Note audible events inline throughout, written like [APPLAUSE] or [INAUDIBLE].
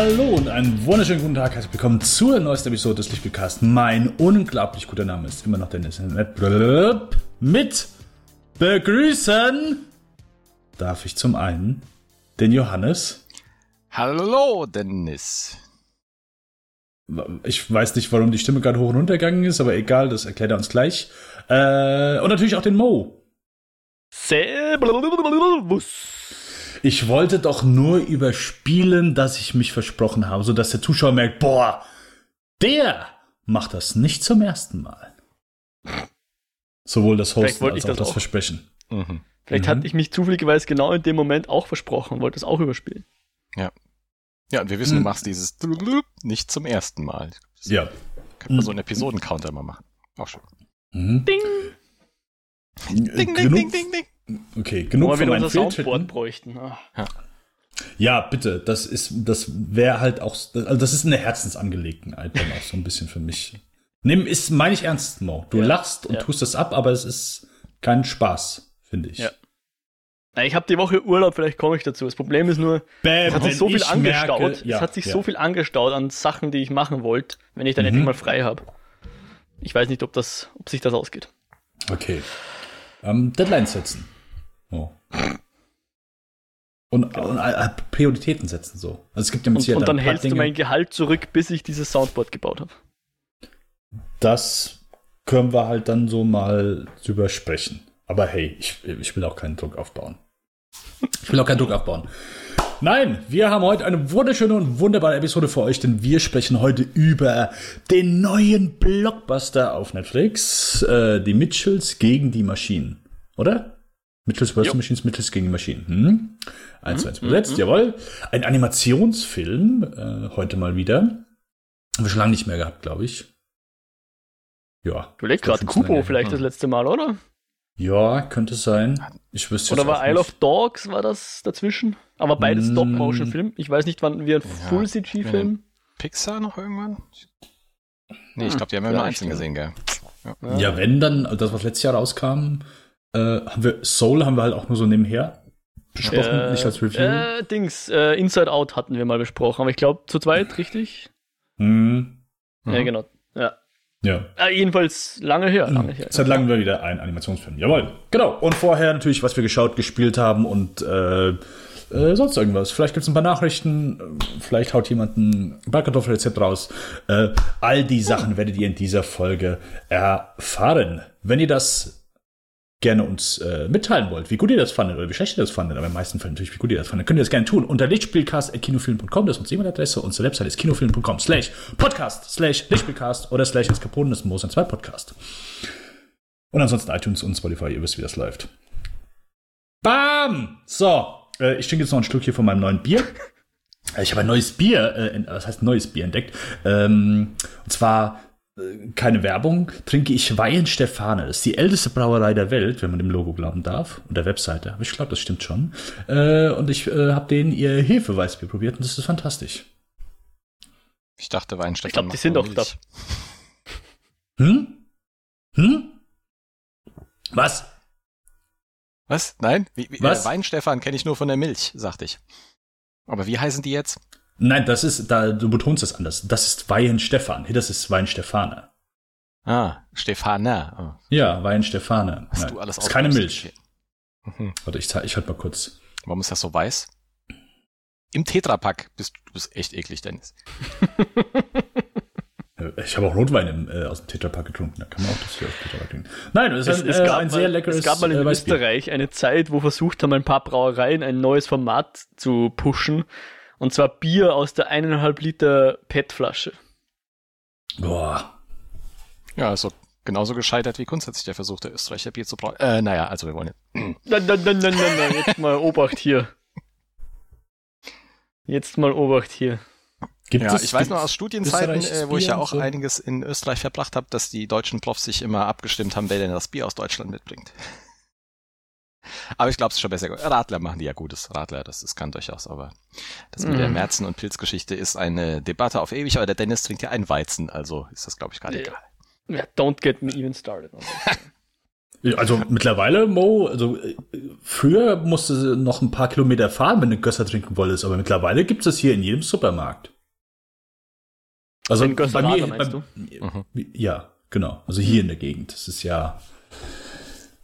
Hallo und einen wunderschönen guten Tag. Herzlich willkommen zur neuesten Episode des Lichtbildcasts. Mein unglaublich guter Name ist immer noch Dennis. Mit begrüßen darf ich zum einen den Johannes. Hallo, Dennis. Ich weiß nicht, warum die Stimme gerade hoch und runter gegangen ist, aber egal, das erklärt er uns gleich. Äh, und natürlich auch den Mo. Servus. Ich wollte doch nur überspielen, dass ich mich versprochen habe, sodass der Zuschauer merkt, boah, der macht das nicht zum ersten Mal. Sowohl das Hosten als auch das, das Versprechen. Mhm. Vielleicht mhm. hatte ich mich zufälligerweise genau in dem Moment auch versprochen und wollte es auch überspielen. Ja. Ja, und wir wissen, mhm. du machst dieses nicht zum ersten Mal. Das ja. Könnte man so einen Episodencounter mal machen. Auch schön. Mhm. Ding! Ding, ding, ding, ding, ding. Okay, genug von meinen Soundboard bräuchten. Ja. ja. bitte, das ist, das wäre halt auch, also das ist eine Herzensangelegenheit dann auch so ein bisschen für mich. Nimm, ist, meine ich ernst, Mo. Du ja. lachst und ja. tust das ab, aber es ist kein Spaß, finde ich. Ja. Ich habe die Woche Urlaub, vielleicht komme ich dazu. Das Problem ist nur, Bäm, es hat sich so viel angestaut. Merke, ja, es hat sich ja. so viel angestaut an Sachen, die ich machen wollte, wenn ich dann mhm. endlich mal frei habe. Ich weiß nicht, ob das, ob sich das ausgeht. Okay. Ähm, Deadlines setzen. Und, genau. und äh, Prioritäten setzen so. Also es gibt ja mit Und, und dann hältst Dinge. du mein Gehalt zurück, bis ich dieses Soundboard gebaut habe. Das können wir halt dann so mal drüber sprechen. Aber hey, ich, ich will auch keinen Druck aufbauen. Ich will auch keinen Druck aufbauen. Nein, wir haben heute eine wunderschöne und wunderbare Episode für euch, denn wir sprechen heute über den neuen Blockbuster auf Netflix, äh, die Mitchells gegen die Maschinen, oder? Mitchells vs. Machines, Mitchells gegen Maschinen. Hm? Eins zu eins besetzt, mhm. jawohl. Ein Animationsfilm, äh, heute mal wieder. Haben wir schon lange nicht mehr gehabt, glaube ich. Ja. Du legst gerade Kubo vielleicht das letzte Mal, oder? Ja, könnte sein. Ich wüsste Oder war Isle of Dogs, war das dazwischen? Aber beides mm. Stop-Motion-Film. Ich weiß nicht, wann wir ein ja. Full-CG-Film. Pixar noch irgendwann? Nee, ich hm, glaube, die haben ja nur einzeln gesehen, gell? Ja. ja. wenn dann, das, was letztes Jahr rauskam, äh, haben wir Soul haben wir halt auch nur so nebenher besprochen, äh, nicht als Review. Äh, Dings, äh, Inside Out hatten wir mal besprochen, aber ich glaube zu zweit, richtig? Hm. Ja, genau. Ja. Ja. Äh, jedenfalls lange her. Lange her. Seit langem wieder ein Animationsfilm. Jawohl. Genau. Und vorher natürlich, was wir geschaut, gespielt haben und äh, äh, sonst irgendwas. Vielleicht gibt es ein paar Nachrichten, vielleicht haut jemand ein Bratkartoffelrezept raus. Äh, all die Sachen werdet ihr in dieser Folge erfahren. Wenn ihr das gerne uns äh, mitteilen wollt, wie gut ihr das fandet oder wie schlecht ihr das fandet, aber im meisten Fällen natürlich, wie gut ihr das fandet, könnt ihr das gerne tun. Unter lichtspielcast.kinofilm.com, das ist unsere E-Mail-Adresse, unsere Website ist kinofilm.com slash podcast slash lichtspielcast oder slash ist ein Moos 2 Podcast. Und ansonsten iTunes und Spotify, ihr wisst, wie das läuft. Bam! So, äh, ich trinke jetzt noch ein Stück hier von meinem neuen Bier. [LAUGHS] Äh, ich habe ein neues Bier, äh, was heißt neues Bier entdeckt. Ähm, und zwar keine Werbung, trinke ich Wein Stefane. Das ist die älteste Brauerei der Welt, wenn man dem Logo glauben darf. Und der Webseite. Aber ich glaube, das stimmt schon. Äh, und ich äh, habe denen ihr Hefeweißbier probiert und das ist fantastisch. Ich dachte, Wein Stefane. Ich glaube, die sind doch da. Hm? Hm? Was? Was? Nein? Wie, wie, Was? Äh, Weinstefan kenne ich nur von der Milch, sagte ich. Aber wie heißen die jetzt? Nein, das ist, da, du betonst es anders. Das ist Wein Stefan. Das ist Wein Stefane. Ah, Stefane. Oh. Ja, Wein Stefane. Hast Nein, du alles das ist keine Milch. Mhm. Warte, ich, ich halt mal kurz. Warum ist das so weiß? Im Tetrapack bist du bist echt eklig, Dennis. [LAUGHS] Ich habe auch Rotwein im, äh, aus dem Tetrapack getrunken. Da kann man auch das hier aus dem Tetrapack trinken. Nein, es, ist ein, es, äh, ein sehr leckeres Es gab mal in äh, Österreich eine Zeit, wo versucht haben, ein paar Brauereien ein neues Format zu pushen. Und zwar Bier aus der eineinhalb Liter PET-Flasche. Boah. Ja, also genauso gescheitert wie grundsätzlich der Versuch der Österreicher Bier zu brauen. Äh, naja, also wir wollen jetzt. [CLEARS THROAT] Nein, nein, nein, nein, nein, jetzt mal Obacht hier. Jetzt mal Obacht hier. Gibt ja, es, ich weiß noch aus Studienzeiten, äh, wo ich ja auch so? einiges in Österreich verbracht habe, dass die deutschen Profs sich immer abgestimmt haben, wer denn das Bier aus Deutschland mitbringt. Aber ich glaube, es ist schon besser. Radler machen die ja gutes. Radler, das, das kann durchaus, aber das mit mm. der Merzen- und Pilzgeschichte ist eine Debatte auf ewig, aber der Dennis trinkt ja einen Weizen, also ist das, glaube ich, gerade egal. Ja, don't get me even started. [LAUGHS] Also mittlerweile, Mo, also früher musste noch ein paar Kilometer fahren, wenn du Gösser trinken wolltest, aber mittlerweile gibt es hier in jedem Supermarkt. Also bei mir, meinst bei, du? Ja, genau. Also hier in der Gegend. Das ist ja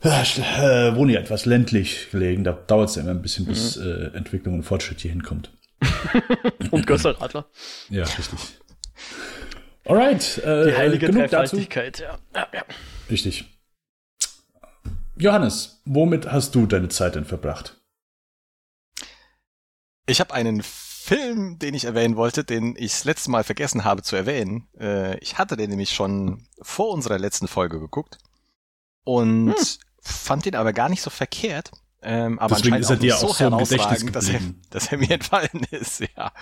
äh, wohne ja etwas ländlich gelegen. Da dauert es ja immer ein bisschen, bis mhm. äh, Entwicklung und Fortschritt hier hinkommt. [LAUGHS] und Gösserradler. Ja, richtig. Alright. Äh, Die heilige genug Dreifaltigkeit, ja. ja, ja. Richtig. Johannes, womit hast du deine Zeit denn verbracht? Ich habe einen Film, den ich erwähnen wollte, den ich das letzte Mal vergessen habe zu erwähnen. Äh, ich hatte den nämlich schon vor unserer letzten Folge geguckt und hm. Fand den aber gar nicht so verkehrt. Ähm, aber Deswegen ist er dir so, auch so herausragend, dass er, dass er mir entfallen [LAUGHS] ist, ja.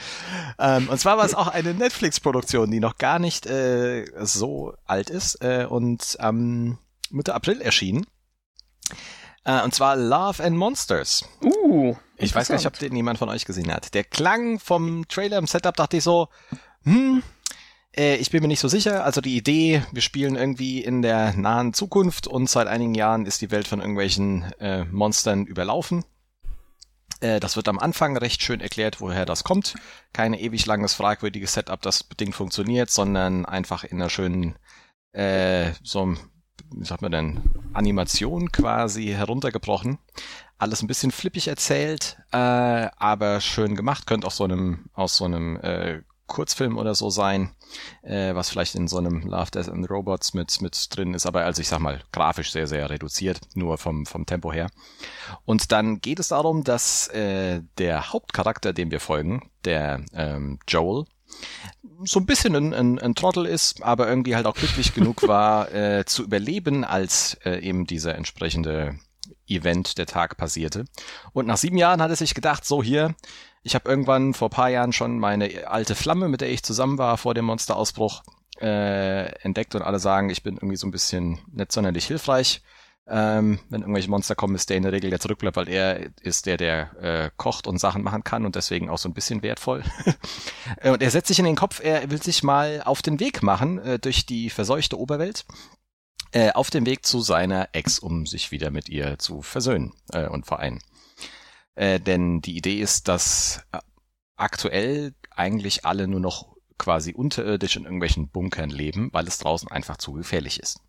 Ähm, und zwar war es auch eine Netflix-Produktion, die noch gar nicht äh, so alt ist äh, und am Mitte April erschienen. Äh, und zwar Love and Monsters. Uh. Ich weiß gar nicht, ob den jemand von euch gesehen hat. Der Klang vom Trailer im Setup dachte ich so, hm, äh, ich bin mir nicht so sicher. Also die Idee, wir spielen irgendwie in der nahen Zukunft und seit einigen Jahren ist die Welt von irgendwelchen äh, Monstern überlaufen. Äh, das wird am Anfang recht schön erklärt, woher das kommt. Keine ewig langes, fragwürdiges Setup, das bedingt funktioniert, sondern einfach in einer schönen, äh, so, wie sagt man denn, Animation quasi heruntergebrochen. Alles ein bisschen flippig erzählt, äh, aber schön gemacht. Könnte auch so einem, aus so einem äh, Kurzfilm oder so sein, äh, was vielleicht in so einem Love, Death and Robots mit, mit drin ist, aber also ich sag mal, grafisch sehr, sehr reduziert, nur vom, vom Tempo her. Und dann geht es darum, dass äh, der Hauptcharakter, dem wir folgen, der ähm, Joel, so ein bisschen ein, ein, ein Trottel ist, aber irgendwie halt auch glücklich [LAUGHS] genug war, äh, zu überleben, als äh, eben dieser entsprechende Event, der Tag passierte. Und nach sieben Jahren hat er sich gedacht, so hier, ich habe irgendwann vor paar Jahren schon meine alte Flamme, mit der ich zusammen war vor dem Monsterausbruch, äh, entdeckt und alle sagen, ich bin irgendwie so ein bisschen nicht sonderlich hilfreich. Ähm, wenn irgendwelche Monster kommen, ist der in der Regel der zurückbleibt, weil er ist der, der äh, kocht und Sachen machen kann und deswegen auch so ein bisschen wertvoll. [LAUGHS] und er setzt sich in den Kopf, er will sich mal auf den Weg machen äh, durch die verseuchte Oberwelt äh, auf dem Weg zu seiner Ex, um sich wieder mit ihr zu versöhnen äh, und vereinen. Äh, denn die Idee ist, dass äh, aktuell eigentlich alle nur noch quasi unterirdisch in irgendwelchen Bunkern leben, weil es draußen einfach zu gefährlich ist.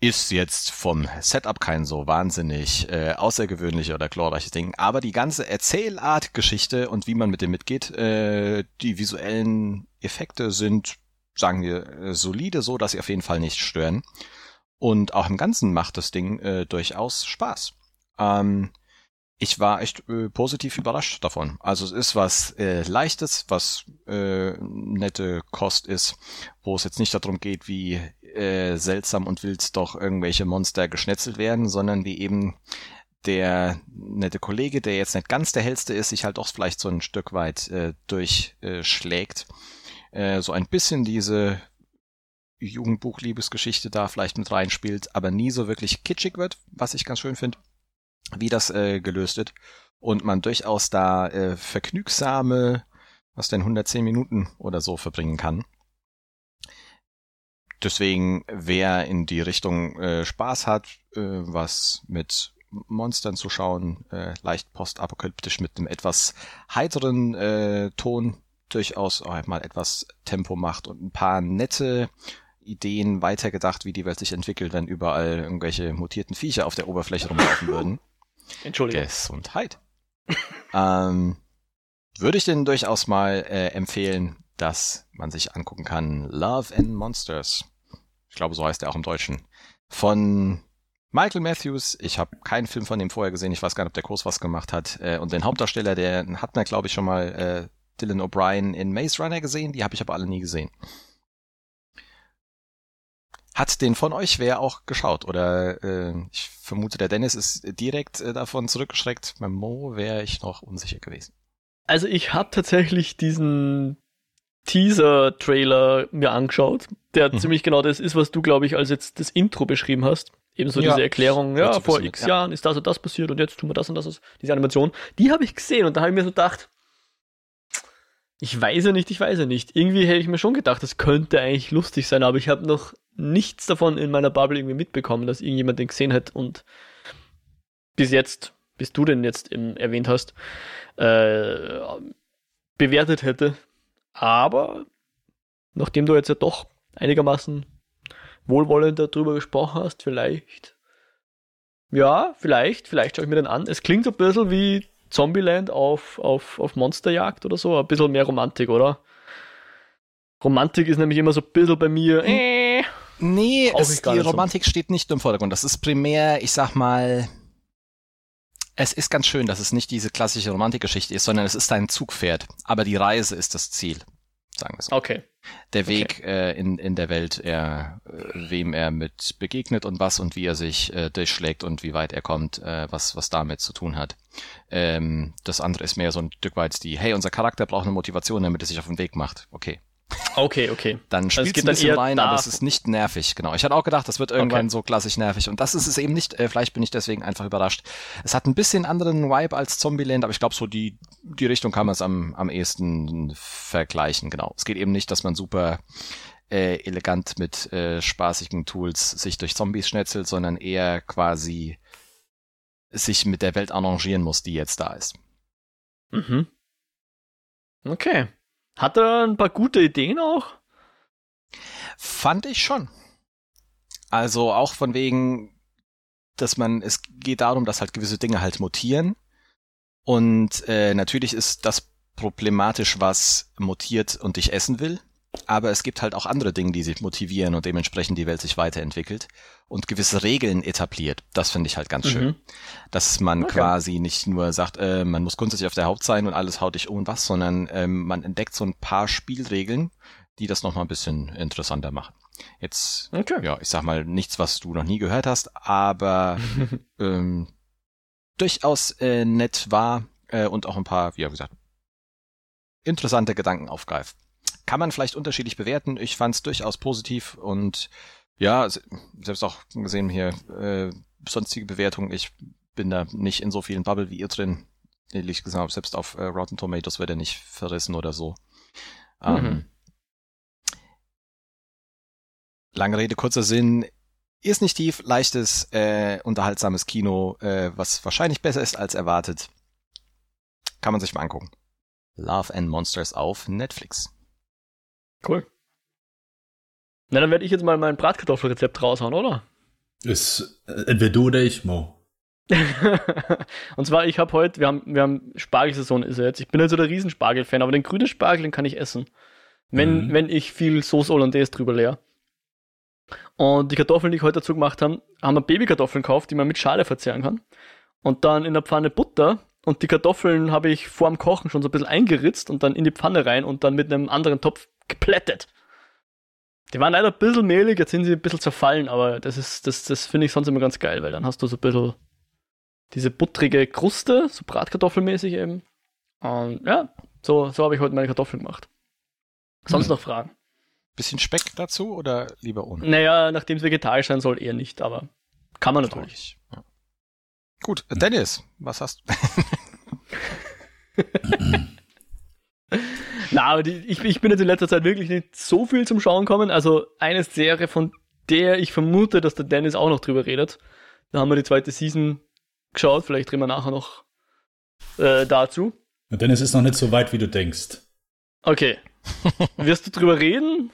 Ist jetzt vom Setup kein so wahnsinnig äh, außergewöhnlicher oder glorreiches Ding, aber die ganze Erzählart, Geschichte und wie man mit dem mitgeht, äh, die visuellen Effekte sind, sagen wir, äh, solide, so dass sie auf jeden Fall nicht stören. Und auch im Ganzen macht das Ding äh, durchaus Spaß. Ähm, ich war echt äh, positiv überrascht davon. Also es ist was äh, Leichtes, was äh, nette Kost ist, wo es jetzt nicht darum geht, wie äh, seltsam und wild doch irgendwelche Monster geschnetzelt werden, sondern wie eben der nette Kollege, der jetzt nicht ganz der hellste ist, sich halt auch vielleicht so ein Stück weit äh, durchschlägt. Äh, so ein bisschen diese Jugendbuch-Liebesgeschichte da vielleicht mit reinspielt, aber nie so wirklich kitschig wird, was ich ganz schön finde wie das äh, gelöst wird. Und man durchaus da äh, vergnügsame, was denn 110 Minuten oder so verbringen kann. Deswegen, wer in die Richtung äh, Spaß hat, äh, was mit Monstern zu schauen, äh, leicht postapokalyptisch mit einem etwas heiteren äh, Ton durchaus auch mal etwas Tempo macht und ein paar nette Ideen weitergedacht, wie die Welt sich entwickelt, wenn überall irgendwelche mutierten Viecher auf der Oberfläche rumlaufen würden. Entschuldigung. Gesundheit. ähm, würde ich denn durchaus mal äh, empfehlen, dass man sich angucken kann. Love and Monsters. Ich glaube, so heißt er auch im Deutschen. Von Michael Matthews. Ich habe keinen Film von dem vorher gesehen. Ich weiß gar nicht, ob der groß was gemacht hat. Äh, und den Hauptdarsteller, der hat man, glaube ich, schon mal äh, Dylan O'Brien in Maze Runner gesehen. Die habe ich aber alle nie gesehen. Hat den von euch wer auch geschaut? Oder äh, ich vermute, der Dennis ist direkt äh, davon zurückgeschreckt. Beim Mo wäre ich noch unsicher gewesen. Also ich habe tatsächlich diesen Teaser-Trailer mir angeschaut, der mhm. ziemlich genau das ist, was du, glaube ich, als jetzt das Intro beschrieben hast. Ebenso ja, diese Erklärung, ja, vor x ja. Jahren ist das und das passiert und jetzt tun wir das und das, diese Animation. Die habe ich gesehen und da habe ich mir so gedacht, ich weiß ja nicht, ich weiß ja nicht. Irgendwie hätte ich mir schon gedacht, das könnte eigentlich lustig sein, aber ich habe noch nichts davon in meiner Bubble irgendwie mitbekommen, dass irgendjemand den gesehen hat und bis jetzt, bis du den jetzt eben erwähnt hast, äh, bewertet hätte. Aber nachdem du jetzt ja doch einigermaßen wohlwollend darüber gesprochen hast, vielleicht. Ja, vielleicht, vielleicht schaue ich mir den an. Es klingt ein bisschen wie Zombieland auf, auf, auf Monsterjagd oder so, ein bisschen mehr Romantik, oder? Romantik ist nämlich immer so ein bisschen bei mir. Äh, nee, es, die Romantik so. steht nicht im Vordergrund. Das ist primär, ich sag mal, es ist ganz schön, dass es nicht diese klassische Romantikgeschichte ist, sondern es ist ein Zugpferd. Aber die Reise ist das Ziel, sagen wir so. Okay. Der Weg okay. äh, in, in der Welt, er, äh, wem er mit begegnet und was und wie er sich äh, durchschlägt und wie weit er kommt, äh, was, was damit zu tun hat. Ähm, das andere ist mehr so ein Stück weit die, hey, unser Charakter braucht eine Motivation, damit er sich auf den Weg macht. Okay, Okay, okay. Dann spielt also es ein bisschen rein, aber es ist nicht nervig. Genau. Ich hatte auch gedacht, das wird irgendwann okay. so klassisch nervig. Und das ist es eben nicht. Äh, vielleicht bin ich deswegen einfach überrascht. Es hat ein bisschen anderen Vibe als Zombieland, aber ich glaube, so die, die Richtung kann man es am, am ehesten vergleichen. Genau. Es geht eben nicht, dass man super äh, elegant mit äh, spaßigen Tools sich durch Zombies schnetzelt, sondern eher quasi sich mit der Welt arrangieren muss, die jetzt da ist. Mhm. Okay. Hat er ein paar gute Ideen auch? Fand ich schon. Also auch von wegen, dass man, es geht darum, dass halt gewisse Dinge halt mutieren. Und äh, natürlich ist das problematisch, was mutiert und dich essen will. Aber es gibt halt auch andere Dinge, die sich motivieren und dementsprechend die Welt sich weiterentwickelt und gewisse Regeln etabliert. Das finde ich halt ganz schön. Mhm. Dass man okay. quasi nicht nur sagt, äh, man muss grundsätzlich auf der Haupt sein und alles haut dich um was, sondern ähm, man entdeckt so ein paar Spielregeln, die das nochmal ein bisschen interessanter machen. Jetzt, okay. ja, ich sag mal, nichts, was du noch nie gehört hast, aber [LAUGHS] ähm, durchaus äh, nett war äh, und auch ein paar, wie gesagt, interessante Gedanken aufgreift. Kann man vielleicht unterschiedlich bewerten. Ich fand es durchaus positiv und ja, selbst auch gesehen hier äh, sonstige Bewertungen. Ich bin da nicht in so vielen Bubble wie ihr drin. Ehrlich gesagt, selbst auf äh, Rotten Tomatoes wird er nicht verrissen oder so. Ähm, mhm. lange Rede, kurzer Sinn. Ist nicht tief, leichtes, äh, unterhaltsames Kino, äh, was wahrscheinlich besser ist als erwartet. Kann man sich mal angucken. Love and Monsters auf Netflix. Cool. Na, dann werde ich jetzt mal mein Bratkartoffelrezept raushauen, oder? Ist äh, entweder du oder ich, Mo. [LAUGHS] und zwar, ich habe heute, wir haben, wir haben Spargelsaison ist jetzt. Ich bin also der Riesenspargel-Fan, aber den grünen Spargel, den kann ich essen. Wenn, mhm. wenn ich viel Sauce Hollandaise drüber leer. Und die Kartoffeln, die ich heute dazu gemacht habe, haben wir Babykartoffeln gekauft, die man mit Schale verzehren kann. Und dann in der Pfanne Butter und die Kartoffeln habe ich vor dem Kochen schon so ein bisschen eingeritzt und dann in die Pfanne rein und dann mit einem anderen Topf geplättet. Die waren leider ein bisschen mehlig, jetzt sind sie ein bisschen zerfallen, aber das ist, das, das finde ich sonst immer ganz geil, weil dann hast du so ein bisschen diese buttrige Kruste, so Bratkartoffelmäßig eben. Und ja, so, so habe ich heute meine Kartoffeln gemacht. Sonst hm. noch Fragen? Bisschen Speck dazu oder lieber ohne? Naja, nachdem es vegetarisch sein soll, eher nicht, aber kann man natürlich. Ja. Gut, Dennis, was hast du? [LAUGHS] [LAUGHS] [LAUGHS] Na, aber die, ich, ich bin jetzt in letzter Zeit wirklich nicht so viel zum Schauen kommen. Also eine Serie, von der ich vermute, dass der Dennis auch noch drüber redet. Da haben wir die zweite Season geschaut. Vielleicht reden wir nachher noch äh, dazu. Und Dennis ist noch nicht so weit, wie du denkst. Okay. [LAUGHS] Wirst du drüber reden?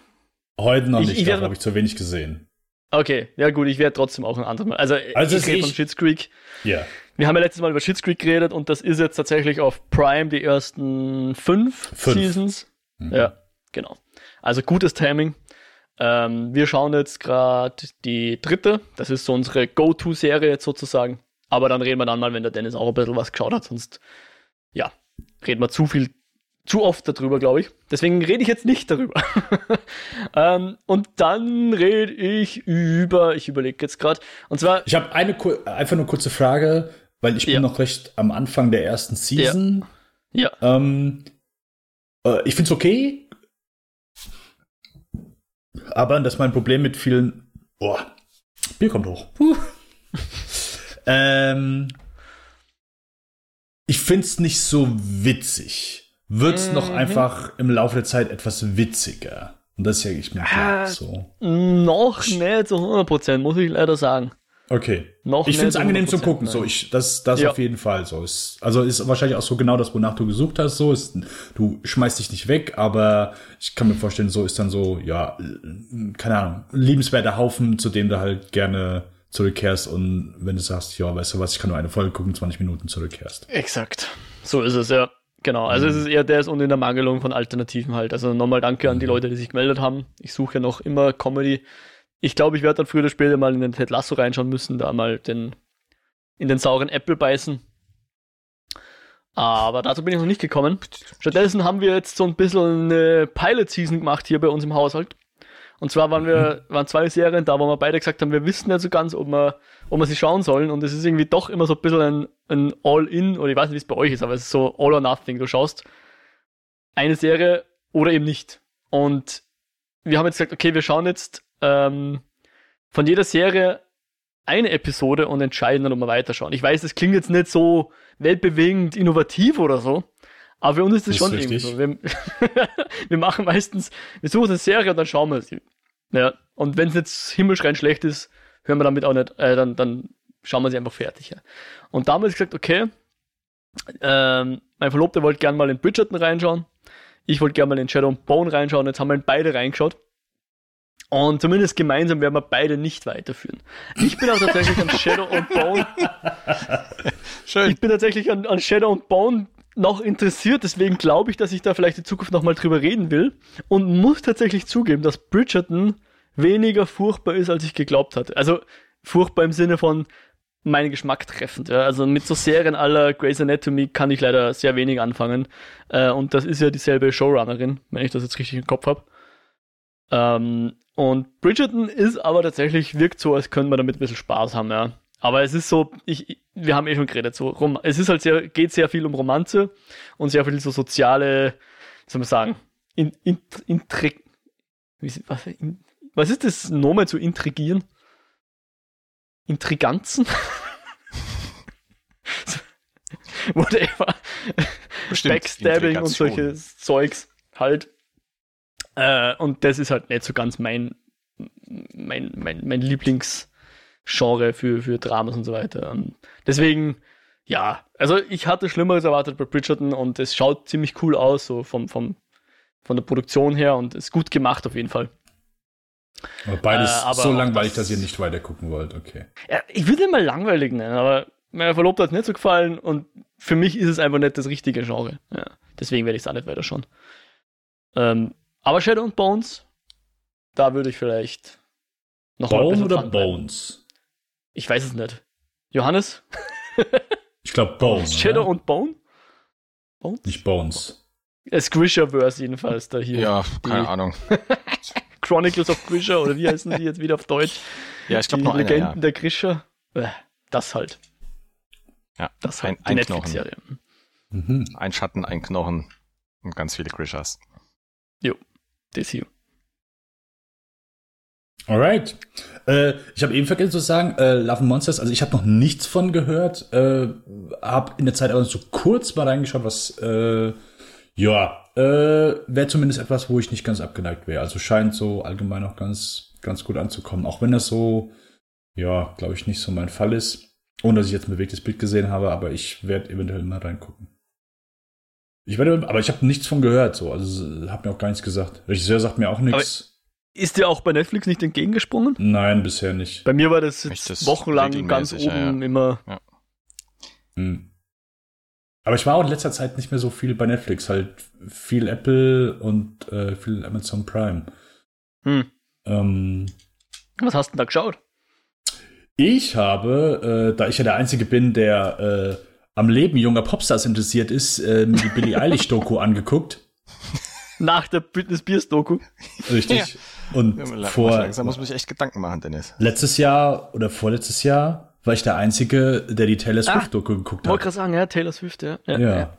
Heute noch ich, nicht, da habe ich zu wenig gesehen. Okay, ja gut, ich werde trotzdem auch ein anderes Mal. Also, also ich rede von Schitt's Creek. Ja. Wir haben ja letztes Mal über Schitt's Creek geredet und das ist jetzt tatsächlich auf Prime die ersten fünf, fünf. Seasons. Mhm. Ja, genau. Also gutes Timing. Ähm, wir schauen jetzt gerade die dritte. Das ist so unsere Go-To-Serie jetzt sozusagen. Aber dann reden wir dann mal, wenn der Dennis auch ein bisschen was geschaut hat. Sonst, ja, reden wir zu viel zu oft darüber, glaube ich. Deswegen rede ich jetzt nicht darüber. [LAUGHS] ähm, und dann rede ich über, ich überlege jetzt gerade, und zwar. Ich habe eine einfach nur kurze Frage, weil ich bin ja. noch recht am Anfang der ersten Season. Ja. ja. Ähm, äh, ich finde es okay. Aber das ist mein Problem mit vielen. Boah, Bier kommt hoch. Puh. ähm, ich finde es nicht so witzig wird es mhm. noch einfach im Laufe der Zeit etwas witziger, Und das ist ja, ich merke äh, so. Noch nicht zu 100%, muss ich leider sagen. Okay. Noch ich finde es angenehm zu gucken. Nein. So, ich, das, das ja. auf jeden Fall so. Ist, also ist wahrscheinlich auch so genau das, wonach du gesucht hast. So ist, du schmeißt dich nicht weg, aber ich kann mir vorstellen, so ist dann so, ja, keine Ahnung, liebenswerter Haufen, zu dem du halt gerne zurückkehrst und wenn du sagst, ja, weißt du was, ich kann nur eine Folge gucken, 20 Minuten zurückkehrst. Exakt. So ist es, ja. Genau, also mhm. es ist eher der ist und in der Mangelung von Alternativen halt. Also nochmal danke an die mhm. Leute, die sich gemeldet haben. Ich suche ja noch immer Comedy ich glaube, ich werde dann früher oder später mal in den Ted Lasso reinschauen müssen, da mal den, in den sauren Apple beißen. Aber dazu bin ich noch nicht gekommen. Stattdessen haben wir jetzt so ein bisschen eine Pilot-Season gemacht hier bei uns im Haushalt. Und zwar waren wir, waren zwei Serien da, wo wir beide gesagt haben, wir wissen nicht so ganz, ob wir, ob wir sie schauen sollen. Und es ist irgendwie doch immer so ein bisschen ein, ein All-In, oder ich weiß nicht, wie es bei euch ist, aber es ist so All or Nothing. Du schaust eine Serie oder eben nicht. Und wir haben jetzt gesagt, okay, wir schauen jetzt ähm, von jeder Serie eine Episode und entscheiden dann, ob wir weiterschauen. Ich weiß, das klingt jetzt nicht so weltbewegend innovativ oder so, aber für uns ist das, das schon irgendwie so. Wir, [LAUGHS] wir, machen meistens, wir suchen eine Serie und dann schauen wir sie. Ja, und wenn es jetzt himmelschrein schlecht ist, hören wir damit auch nicht, äh, dann, dann schauen wir sie einfach fertig. Ja. Und damals gesagt, okay, ähm, mein Verlobter wollte gerne mal in Bridgerton reinschauen, ich wollte gerne mal in Shadow and Bone reinschauen, jetzt haben wir in beide reingeschaut. Und zumindest gemeinsam werden wir beide nicht weiterführen. Ich bin auch tatsächlich an Shadow and Bone. Schön. Ich bin tatsächlich an, an Shadow and Bone noch interessiert, deswegen glaube ich, dass ich da vielleicht in Zukunft nochmal drüber reden will. Und muss tatsächlich zugeben, dass Bridgerton weniger furchtbar ist, als ich geglaubt hatte. Also furchtbar im Sinne von meinen Geschmack treffend. Ja. Also mit so Serien aller Grey's Anatomy kann ich leider sehr wenig anfangen. Äh, und das ist ja dieselbe Showrunnerin, wenn ich das jetzt richtig im Kopf habe. Ähm, und Bridgerton ist aber tatsächlich, wirkt so, als könnte man damit ein bisschen Spaß haben, ja. Aber es ist so, ich, wir haben eh schon geredet, so, rum, es ist halt sehr, geht sehr viel um Romanze und sehr viel so soziale, wie soll man sagen, in, in, intrig, was, in, was ist das nochmal zu intrigieren? Intriganzen? [LAUGHS] Whatever. Bestimmt Backstabbing und solche Zeugs halt. Äh, und das ist halt nicht so ganz mein, mein, mein, mein Lieblingsgenre für, für Dramas und so weiter. Und deswegen, ja, also ich hatte Schlimmeres erwartet bei Bridgerton und es schaut ziemlich cool aus, so vom, vom, von der Produktion her und ist gut gemacht auf jeden Fall. Aber beides äh, aber so langweilig, das, dass ihr nicht weiter gucken wollt, okay. Ja, ich würde mal langweilig nennen, aber meiner Verlobter hat es nicht so gefallen und für mich ist es einfach nicht das richtige Genre. Ja, deswegen werde ich es auch nicht weiter schauen. Ähm, aber Shadow und Bones, da würde ich vielleicht noch Bone oder Bones? Ich weiß es nicht. Johannes? [LAUGHS] ich glaube Bones. Shadow oder? und Bone? Bones? Nicht Bones. Squisherverse jedenfalls da hier. Ja, keine die Ahnung. [LAUGHS] Chronicles of Grisha oder wie heißen die jetzt wieder auf Deutsch? Ja, ich glaube noch eine, Legenden ja. der Grisha. Äh, das halt. Ja, das halt. Ein, ein Knochen. Mhm. Ein Schatten, ein Knochen und ganz viele Grishas. Jo das hier. Alright. Äh, ich habe eben vergessen zu sagen, äh, Love and Monsters, also ich habe noch nichts von gehört, äh, habe in der Zeit aber so kurz mal reingeschaut, was, äh, ja, äh, wäre zumindest etwas, wo ich nicht ganz abgeneigt wäre. Also scheint so allgemein auch ganz, ganz gut anzukommen. Auch wenn das so, ja, glaube ich, nicht so mein Fall ist. Ohne dass ich jetzt ein bewegtes Bild gesehen habe, aber ich werde eventuell mal reingucken. Ich werde, aber ich habe nichts von gehört, so. Also, hat mir auch gar nichts gesagt. Regisseur sagt mir auch nichts. Ist dir auch bei Netflix nicht entgegengesprungen? Nein, bisher nicht. Bei mir war das jetzt wochenlang ganz oben ja, ja. immer. Ja. Hm. Aber ich war auch in letzter Zeit nicht mehr so viel bei Netflix, halt viel Apple und äh, viel Amazon Prime. Hm. Ähm, Was hast du denn da geschaut? Ich habe, äh, da ich ja der Einzige bin, der äh, am Leben junger Popstars interessiert ist, äh, die Billie Eilish-Doku [LAUGHS] angeguckt. Nach der Britney Spears-Doku. Richtig. Ja. Und ja, vor. Langsam muss man sich echt Gedanken machen, Dennis. Letztes Jahr oder vorletztes Jahr war ich der Einzige, der die Taylor ah, Swift-Doku geguckt hat. Wollte gerade sagen, ja, Taylor Swift, ja. Ja. ja.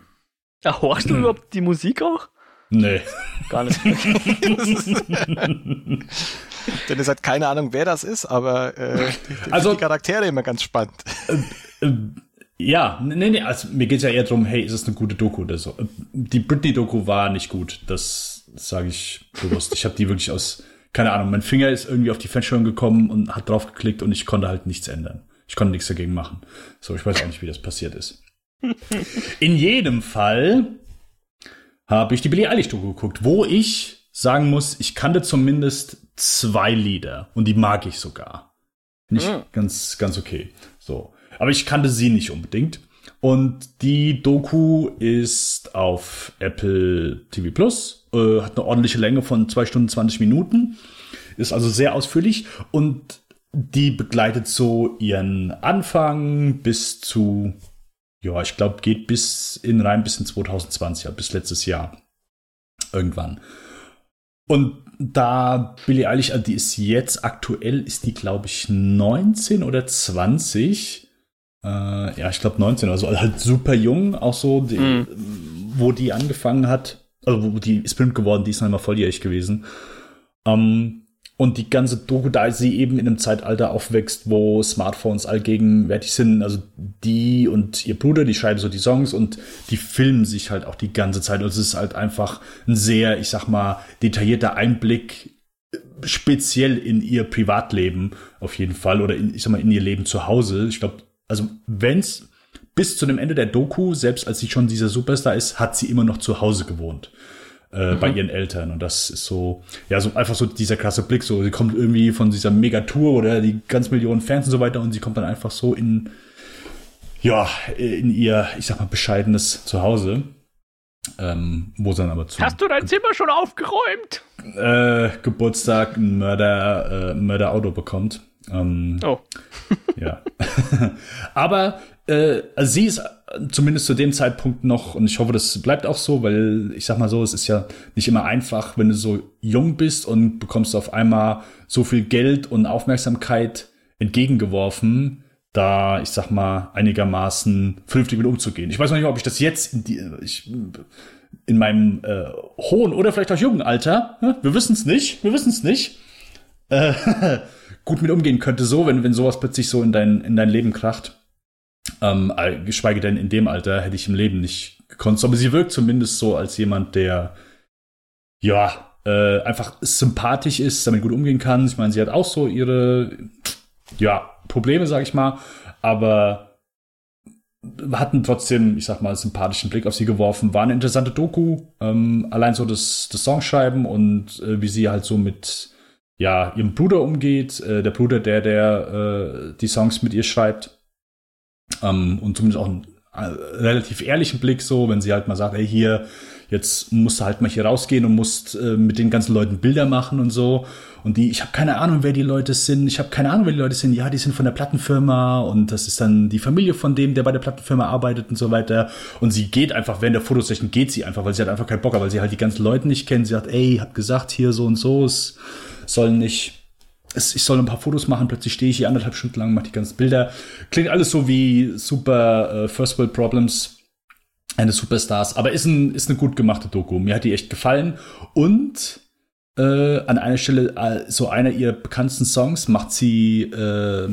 ja. horchst du hm. überhaupt die Musik auch? Nee. Gar nicht. [LAUGHS] Dennis hat keine Ahnung, wer das ist, aber äh, die, also, die Charaktere immer ganz spannend. Äh, äh, ja, nee, nee, also mir geht's ja eher darum, hey, ist es eine gute Doku oder so. Die Britney-Doku war nicht gut. Das Das sage ich bewusst. Ich habe die wirklich aus, keine Ahnung, mein Finger ist irgendwie auf die Fernsteuerung gekommen und hat drauf geklickt und ich konnte halt nichts ändern. Ich konnte nichts dagegen machen. So, ich weiß auch nicht, wie das passiert ist. [LAUGHS] In jedem Fall habe ich die Billie Eilish Doku geguckt, wo ich sagen muss, ich kannte zumindest zwei Lieder und die mag ich sogar. Nicht mhm. ganz, ganz okay. So. Aber ich kannte sie nicht unbedingt. Und die Doku ist auf Apple TV Plus, äh, hat eine ordentliche Länge von zwei Stunden 20 Minuten, ist also sehr ausführlich und die begleitet so ihren Anfang bis zu, ja, ich glaube, geht bis in rein bis in 2020, bis letztes Jahr. Irgendwann. Und da Billie Eilish, also die ist jetzt aktuell, ist die, glaube ich, 19 oder 20. Äh, ja, ich glaube 19, also halt super jung, auch so, die, mm. wo die angefangen hat, also die ist berühmt geworden, die ist noch immer volljährig gewesen. Ähm, und die ganze Doku, da sie eben in einem Zeitalter aufwächst, wo Smartphones allgegenwärtig sind, also die und ihr Bruder, die schreiben so die Songs und die filmen sich halt auch die ganze Zeit. Also es ist halt einfach ein sehr, ich sag mal, detaillierter Einblick speziell in ihr Privatleben auf jeden Fall oder in, ich sag mal, in ihr Leben zu Hause. Ich glaube, also wenn's bis zu dem Ende der Doku, selbst als sie schon dieser Superstar ist, hat sie immer noch zu Hause gewohnt äh, mhm. bei ihren Eltern. Und das ist so, ja, so einfach so dieser krasse Blick. So, sie kommt irgendwie von dieser Megatour oder die ganz Millionen Fans und so weiter und sie kommt dann einfach so in, ja, in ihr, ich sag mal, bescheidenes Zuhause. Ähm, wo dann aber zu. Hast du dein Zimmer schon aufgeräumt? Äh, Geburtstag ein Mörder, äh, Mörderauto bekommt. Ähm, oh. [LAUGHS] ja. [LAUGHS] aber äh, also sie ist zumindest zu dem Zeitpunkt noch, und ich hoffe, das bleibt auch so, weil ich sag mal so, es ist ja nicht immer einfach, wenn du so jung bist und bekommst auf einmal so viel Geld und Aufmerksamkeit entgegengeworfen, da, ich sag mal, einigermaßen vernünftig mit umzugehen. Ich weiß noch nicht, ob ich das jetzt in, die, ich, in meinem äh, hohen oder vielleicht auch jungen Alter, ne? wir wissen es nicht, wir wissen es nicht, äh, [LAUGHS] gut mit umgehen könnte, so, wenn, wenn sowas plötzlich so in dein, in dein Leben kracht. Ähm, geschweige denn in dem Alter hätte ich im Leben nicht gekonnt. Aber sie wirkt zumindest so als jemand, der ja äh, einfach sympathisch ist, damit gut umgehen kann. Ich meine, sie hat auch so ihre ja Probleme, sag ich mal, aber hatten trotzdem, ich sag mal, sympathischen Blick auf sie geworfen. War eine interessante Doku. Ähm, allein so das, das Songschreiben und äh, wie sie halt so mit ja ihrem Bruder umgeht. Äh, der Bruder, der der äh, die Songs mit ihr schreibt. Ähm, und zumindest auch einen äh, relativ ehrlichen Blick so, wenn sie halt mal sagt, ey, hier, jetzt musst du halt mal hier rausgehen und musst äh, mit den ganzen Leuten Bilder machen und so. Und die, ich habe keine Ahnung, wer die Leute sind. Ich habe keine Ahnung, wer die Leute sind. Ja, die sind von der Plattenfirma und das ist dann die Familie von dem, der bei der Plattenfirma arbeitet und so weiter. Und sie geht einfach, während der Fotosession geht sie einfach, weil sie hat einfach keinen Bock hat, weil sie halt die ganzen Leute nicht kennt. Sie sagt, ey, hab gesagt, hier so und so, es soll nicht es, ich soll ein paar Fotos machen, plötzlich stehe ich hier anderthalb Stunden lang, mache die ganzen Bilder. Klingt alles so wie super äh, First World Problems eines Superstars, aber ist, ein, ist eine gut gemachte Doku. Mir hat die echt gefallen. Und äh, an einer Stelle, äh, so einer ihrer bekanntesten Songs macht sie, äh,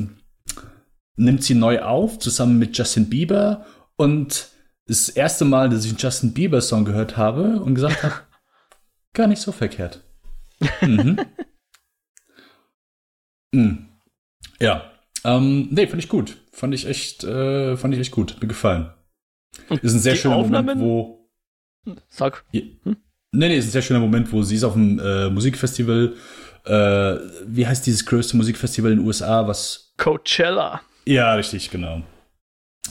nimmt sie neu auf, zusammen mit Justin Bieber. Und das erste Mal, dass ich einen Justin Bieber-Song gehört habe und gesagt habe, [LAUGHS] gar nicht so verkehrt. Mhm. [LAUGHS] Mhm. Ja. Ähm, nee, fand ich gut. Fand ich echt, äh, fand ich echt gut. Mir gefallen. Ist ein sehr schöner Aufnahmen? Moment, wo. Sag. Hm? Nee, nee, ist ein sehr schöner Moment, wo sie ist auf dem äh, Musikfestival. Äh, wie heißt dieses größte Musikfestival in den USA? Was? Coachella. Ja, richtig, genau.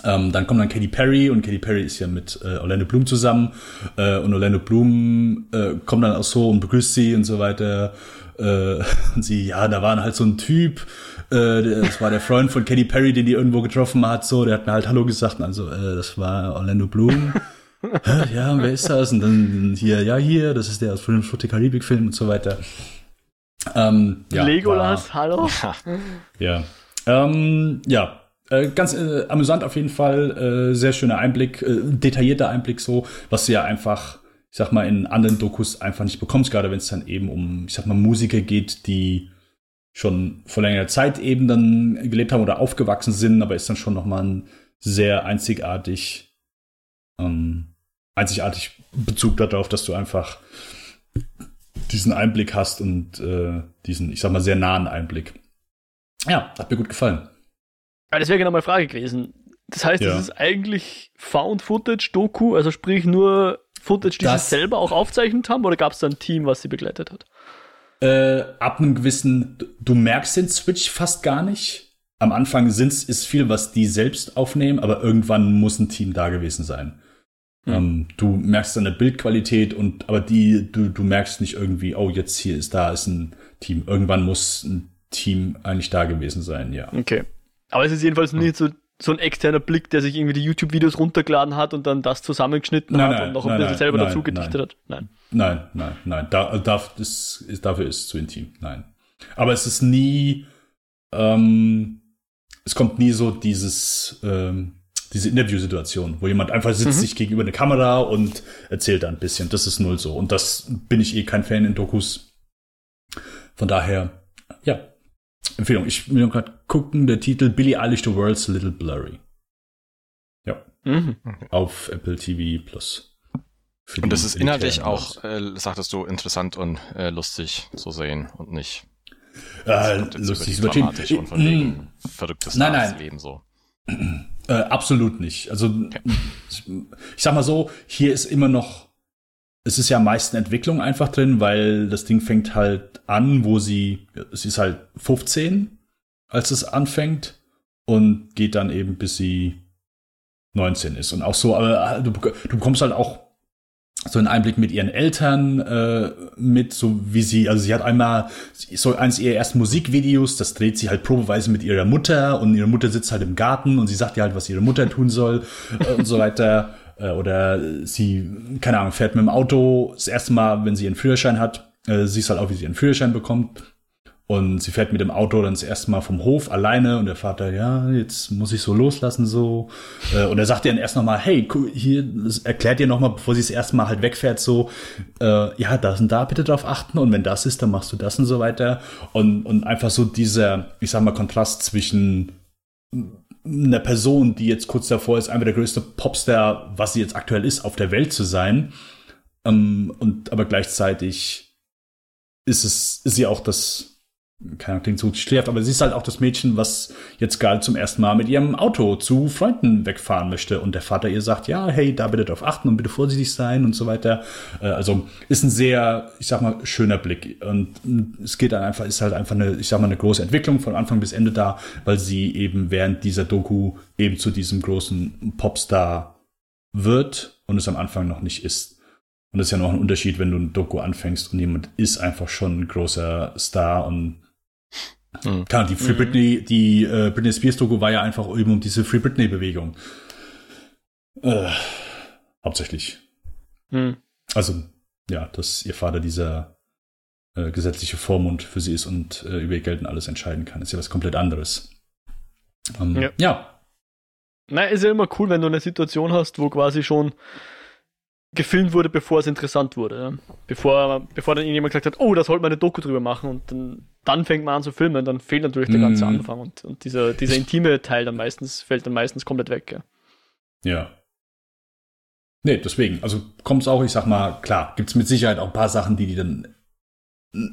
Ähm, dann kommt dann Katy Perry und Katy Perry ist ja mit äh, Orlando Bloom zusammen äh, und Orlando Bloom äh, kommt dann auch so und begrüßt sie und so weiter äh, [LAUGHS] und sie, ja, da war halt so ein Typ, äh, das war der Freund von Katy Perry, den die irgendwo getroffen hat, so, der hat mir halt Hallo gesagt, also äh, das war Orlando Bloom. [LAUGHS] ja, wer ist das? Und dann hier, ja, hier, das ist der aus dem Flucht Karibik-Film und so weiter. Ähm, ja, Legolas, war, hallo? Ja. Ähm, ja, äh, ganz äh, amüsant auf jeden Fall, äh, sehr schöner Einblick, äh, detaillierter Einblick so, was du ja einfach ich sag mal, in anderen Dokus einfach nicht bekommst, gerade wenn es dann eben um, ich sag mal, Musiker geht, die schon vor längerer Zeit eben dann gelebt haben oder aufgewachsen sind, aber ist dann schon nochmal ein sehr einzigartig, ähm, einzigartig Bezug darauf, dass du einfach diesen Einblick hast und äh, diesen, ich sag mal, sehr nahen Einblick. Ja, hat mir gut gefallen. Ja, das wäre genau meine Frage gewesen. Das heißt, ja. es ist eigentlich Found-Footage-Doku, also sprich nur Footage, die das, sie selber auch aufzeichnet haben, oder gab es da ein Team, was sie begleitet hat? Äh, ab einem gewissen, du merkst den Switch fast gar nicht. Am Anfang sind's, ist viel, was die selbst aufnehmen, aber irgendwann muss ein Team da gewesen sein. Mhm. Ähm, du merkst der Bildqualität und aber die, du, du merkst nicht irgendwie, oh, jetzt hier ist da ist ein Team. Irgendwann muss ein Team eigentlich da gewesen sein, ja. Okay. Aber es ist jedenfalls nicht so, so ein externer Blick, der sich irgendwie die YouTube-Videos runtergeladen hat und dann das zusammengeschnitten nein, hat nein, und noch nein, ein bisschen selber dazu gedichtet hat. Nein. Nein, nein, nein. Da, darf, das ist, dafür ist es zu intim. Nein. Aber es ist nie, ähm, es kommt nie so dieses, ähm, diese Interviewsituation, wo jemand einfach sitzt mhm. sich gegenüber eine Kamera und erzählt da ein bisschen. Das ist null so. Und das bin ich eh kein Fan in Dokus. Von daher, ja, Empfehlung. Ich will gerade gucken, der Titel Billy Eilish The World's Little Blurry. Ja. Mhm. Auf Apple TV Plus. Und das ist inhaltlich auch, äh, sagtest du, interessant und äh, lustig zu sehen und nicht äh, lustig übertrieben. Und von wegen verrücktes nein, nein. Leben so. Äh, absolut nicht. Also okay. ich sag mal so, hier ist immer noch, es ist ja meist eine Entwicklung einfach drin, weil das Ding fängt halt an, wo sie, es ist halt 15, als es anfängt und geht dann eben bis sie 19 ist. Und auch so, aber du, du bekommst halt auch so einen Einblick mit ihren Eltern äh, mit, so wie sie, also sie hat einmal so eins ihrer ersten Musikvideos, das dreht sie halt probeweise mit ihrer Mutter und ihre Mutter sitzt halt im Garten und sie sagt ihr halt, was ihre Mutter tun soll äh, und so weiter. Äh, oder sie, keine Ahnung, fährt mit dem Auto das erste Mal, wenn sie ihren Führerschein hat, äh, siehst halt auch, wie sie ihren Führerschein bekommt und sie fährt mit dem Auto dann das erste Mal vom Hof alleine und der Vater, ja, jetzt muss ich so loslassen so. Äh, und er sagt ihr dann erst nochmal, hey, hier, erklärt ihr nochmal, bevor sie das erste Mal halt wegfährt, so, äh, ja, da und da bitte drauf achten und wenn das ist, dann machst du das und so weiter. Und, und einfach so dieser, ich sag mal, Kontrast zwischen einer Person, die jetzt kurz davor ist, einfach der größte Popstar, was sie jetzt aktuell ist, auf der Welt zu sein. Ähm, und aber gleichzeitig ist es, ist sie auch das, keine Ahnung, klingt so schläft, aber sie ist halt auch das Mädchen, was jetzt gerade zum ersten Mal mit ihrem Auto zu Freunden wegfahren möchte. Und der Vater ihr sagt, ja, hey, da bitte drauf achten und bitte vorsichtig sein und so weiter. Äh, also ist ein sehr, ich sag mal, schöner Blick. Und es geht dann einfach, ist halt einfach eine, ich sag mal, eine große Entwicklung von Anfang bis Ende da, weil sie eben während dieser Doku eben zu diesem großen Popstar wird und es am Anfang noch nicht ist. Und das ist ja noch ein Unterschied, wenn du ein Doku anfängst und jemand ist einfach schon ein großer Star und Mhm. Klar, die Free mhm. Britney, die äh, Britney Spears Doku war ja einfach eben um diese Free Britney Bewegung. Äh, hauptsächlich. Mhm. Also, ja, dass ihr Vater dieser äh, gesetzliche Vormund für sie ist und äh, über ihr Geld und alles entscheiden kann, ist ja was komplett anderes. Ähm, ja. ja. Na, ist ja immer cool, wenn du eine Situation hast, wo quasi schon gefilmt wurde, bevor es interessant wurde. Ja. Bevor, bevor dann irgendjemand gesagt hat, oh, da sollte man eine Doku drüber machen und dann, dann fängt man an zu filmen, dann fehlt natürlich der ganze mhm. Anfang und, und dieser, dieser intime Teil dann meistens, fällt dann meistens komplett weg. Ja. ja. Nee, deswegen, also kommt es auch, ich sag mal, klar, gibt es mit Sicherheit auch ein paar Sachen, die die dann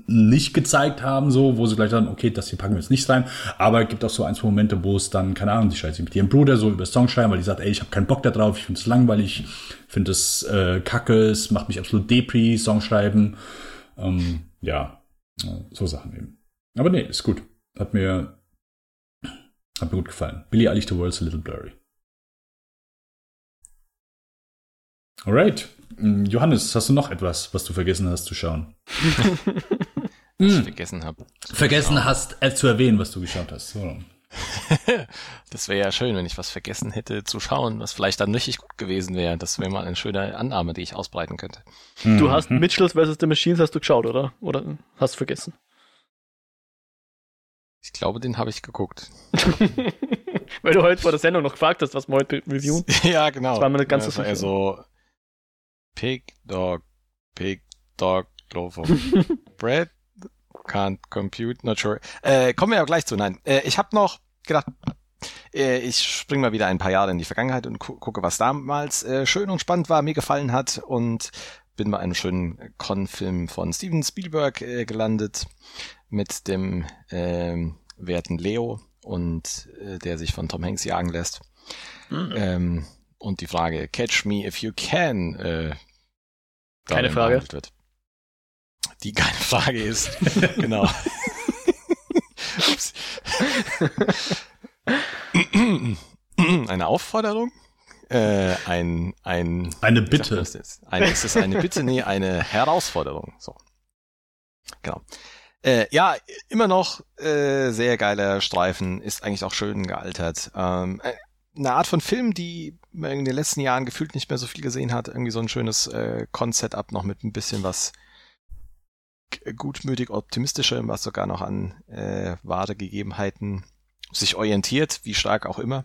nicht gezeigt haben, so, wo sie gleich dann, okay, das hier packen wir jetzt nicht rein. Aber es gibt auch so ein, zwei Momente, wo es dann, keine Ahnung, die scheiße mit ihrem Bruder so über Song schreiben, weil die sagt, ey, ich habe keinen Bock da drauf, ich finde es langweilig, finde es äh, kacke, es macht mich absolut Depri, Song schreiben. Ähm, ja, so Sachen eben. Aber nee, ist gut. Hat mir, hat mir gut gefallen. Billy Eilish, The World's a Little Blurry. Alright. Mm, Johannes, hast du noch etwas, was du vergessen hast zu schauen? [LAUGHS] was ich hm. vergessen habe. Vergessen schauen. hast äh, zu erwähnen, was du geschaut hast. So. [LAUGHS] das wäre ja schön, wenn ich was vergessen hätte zu schauen, was vielleicht dann richtig gut gewesen wäre. Das wäre mal eine schöne Annahme, die ich ausbreiten könnte. Mhm. Du hast Mitchells vs. The Machines hast du geschaut, oder? Oder hast du vergessen? Ich glaube, den habe ich geguckt. [LAUGHS] Weil du heute vor der Sendung noch gefragt hast, was wir heute reviewen. ja, genau. Das war mir nicht ganz ja, so sicher. So Pig, Dog, Pig, Dog, Loaf of [LAUGHS] Bread, can't compute, not sure. Äh, kommen wir ja gleich zu. Nein, äh, ich habe noch gedacht, äh, ich spring mal wieder ein paar Jahre in die Vergangenheit und gu gucke, was damals äh, schön und spannend war, mir gefallen hat und bin bei einem schönen Con-Film von Steven Spielberg äh, gelandet mit dem äh, werten Leo und äh, der sich von Tom Hanks jagen lässt. Mhm. Ähm, und die Frage Catch Me If You Can äh, keine Frage. Wird. Die keine Frage ist. [LAUGHS] genau. Eine Aufforderung? Äh, ein, ein, eine Bitte. Ein, ist es eine Bitte? Nee, eine Herausforderung. So. Genau. Äh, ja, immer noch äh, sehr geiler Streifen, ist eigentlich auch schön gealtert. Ähm, äh, eine Art von Film, die man in den letzten Jahren gefühlt nicht mehr so viel gesehen hat. Irgendwie so ein schönes äh, Concept-Up noch mit ein bisschen was gutmütig optimistischem, was sogar noch an äh, wahre Gegebenheiten sich orientiert, wie stark auch immer.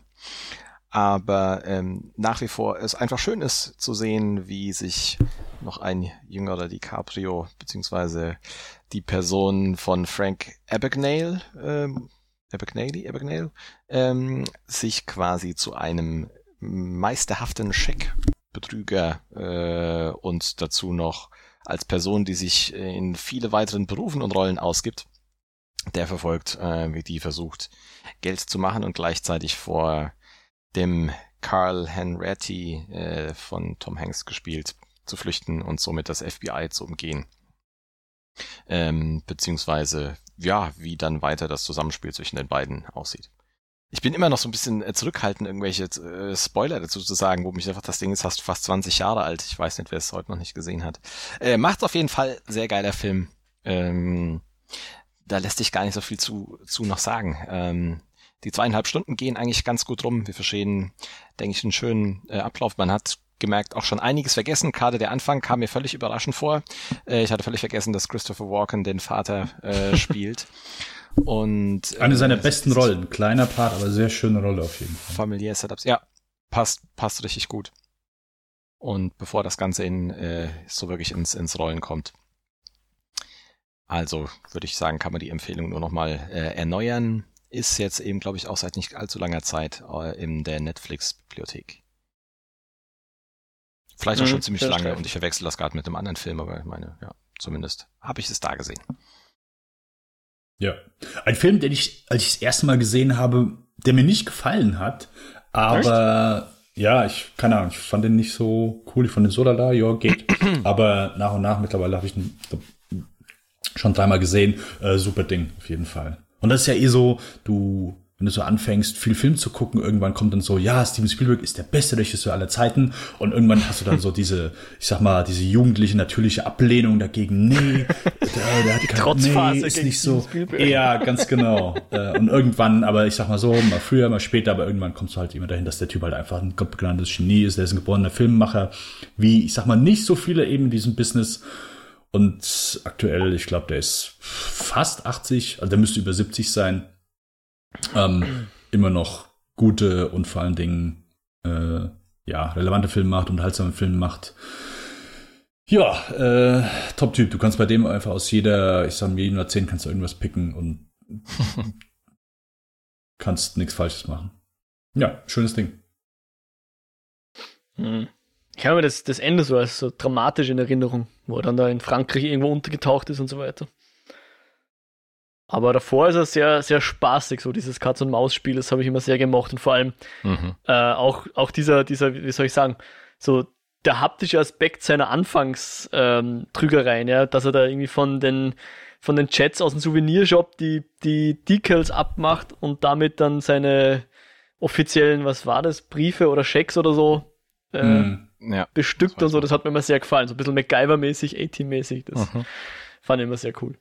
Aber ähm, nach wie vor es einfach schön ist zu sehen, wie sich noch ein jüngerer DiCaprio beziehungsweise die Person von Frank Abagnale, ähm, Abagnale, Abagnale ähm, sich quasi zu einem meisterhaften Scheckbetrüger äh, und dazu noch als Person, die sich in viele weiteren Berufen und Rollen ausgibt, der verfolgt, äh, wie die versucht, Geld zu machen und gleichzeitig vor dem Carl Henretti äh, von Tom Hanks gespielt, zu flüchten und somit das FBI zu umgehen. Ähm, beziehungsweise, ja, wie dann weiter das Zusammenspiel zwischen den beiden aussieht. Ich bin immer noch so ein bisschen äh, zurückhaltend, irgendwelche äh, Spoiler dazu zu sagen, wo mich einfach das Ding ist fast, fast 20 Jahre alt. Ich weiß nicht, wer es heute noch nicht gesehen hat. Äh, macht auf jeden Fall sehr geiler Film. Ähm, da lässt sich gar nicht so viel zu, zu noch sagen. Ähm, die zweieinhalb Stunden gehen eigentlich ganz gut rum. Wir verstehen, denke ich, einen schönen äh, Ablauf. Man hat gemerkt auch schon einiges vergessen. Gerade der Anfang kam mir völlig überraschend vor. Äh, ich hatte völlig vergessen, dass Christopher Walken den Vater äh, [LAUGHS] spielt. Und äh, eine seiner besten Rollen, kleiner Part, aber sehr schöne Rolle auf jeden Fall. Familiär Setups, ja, passt passt richtig gut. Und bevor das Ganze in äh, so wirklich ins ins Rollen kommt, also würde ich sagen, kann man die Empfehlung nur noch mal äh, erneuern. Ist jetzt eben, glaube ich, auch seit nicht allzu langer Zeit äh, in der Netflix-Bibliothek. Vielleicht auch mhm, schon ziemlich lange stimmt. und ich verwechsel das gerade mit einem anderen Film, aber ich meine, ja, zumindest habe ich es da gesehen. Ja. Ein Film, den ich, als ich das erste Mal gesehen habe, der mir nicht gefallen hat, aber Echt? ja, ich, keine Ahnung, ich fand den nicht so cool, ich fand den so da, ja, geht. [CLEARS THROAT] aber nach und nach mittlerweile habe ich ihn schon dreimal gesehen. Äh, super Ding, auf jeden Fall. Und das ist ja eh so, du wenn du so anfängst, viel Film zu gucken, irgendwann kommt dann so, ja, Steven Spielberg ist der beste Regisseur aller Zeiten. Und irgendwann hast du dann so diese, ich sag mal, diese jugendliche, natürliche Ablehnung dagegen. Nee, der, der hat keine Trotzphase nee, ist nicht so. Ja, ganz genau. Äh, und irgendwann, aber ich sag mal so, mal früher, mal später, aber irgendwann kommst du halt immer dahin, dass der Typ halt einfach ein gottbegnadtes Genie ist. Der ist ein geborener Filmemacher, wie, ich sag mal, nicht so viele eben in diesem Business. Und aktuell, ich glaube, der ist fast 80, also der müsste über 70 sein ähm, immer noch gute und vor allen Dingen äh, ja, relevante Filme macht, unterhaltsame Filme macht. Ja, äh, Top-Typ. Du kannst bei dem einfach aus jeder, ich sag mal, jedem Jahrzehnt kannst du irgendwas picken und [LAUGHS] kannst nichts Falsches machen. Ja, schönes Ding. Hm. Ich habe mir das, das Ende so als so dramatisch in Erinnerung, wo er dann da in Frankreich irgendwo untergetaucht ist und so weiter. Aber davor ist er sehr, sehr spaßig, so dieses Katz-und-Maus-Spiel, das habe ich immer sehr gemocht und vor allem mhm. äh, auch, auch dieser, dieser, wie soll ich sagen, so der haptische Aspekt seiner Anfangstrügereien, ähm, ja, dass er da irgendwie von den, von den Chats aus dem Souvenirshop die, die Decals abmacht und damit dann seine offiziellen, was war das, Briefe oder Schecks oder so äh, mhm. ja, bestückt und so, das hat mir immer sehr gefallen, so ein bisschen MacGyver-mäßig, A-Team-mäßig, das mhm. fand ich immer sehr cool.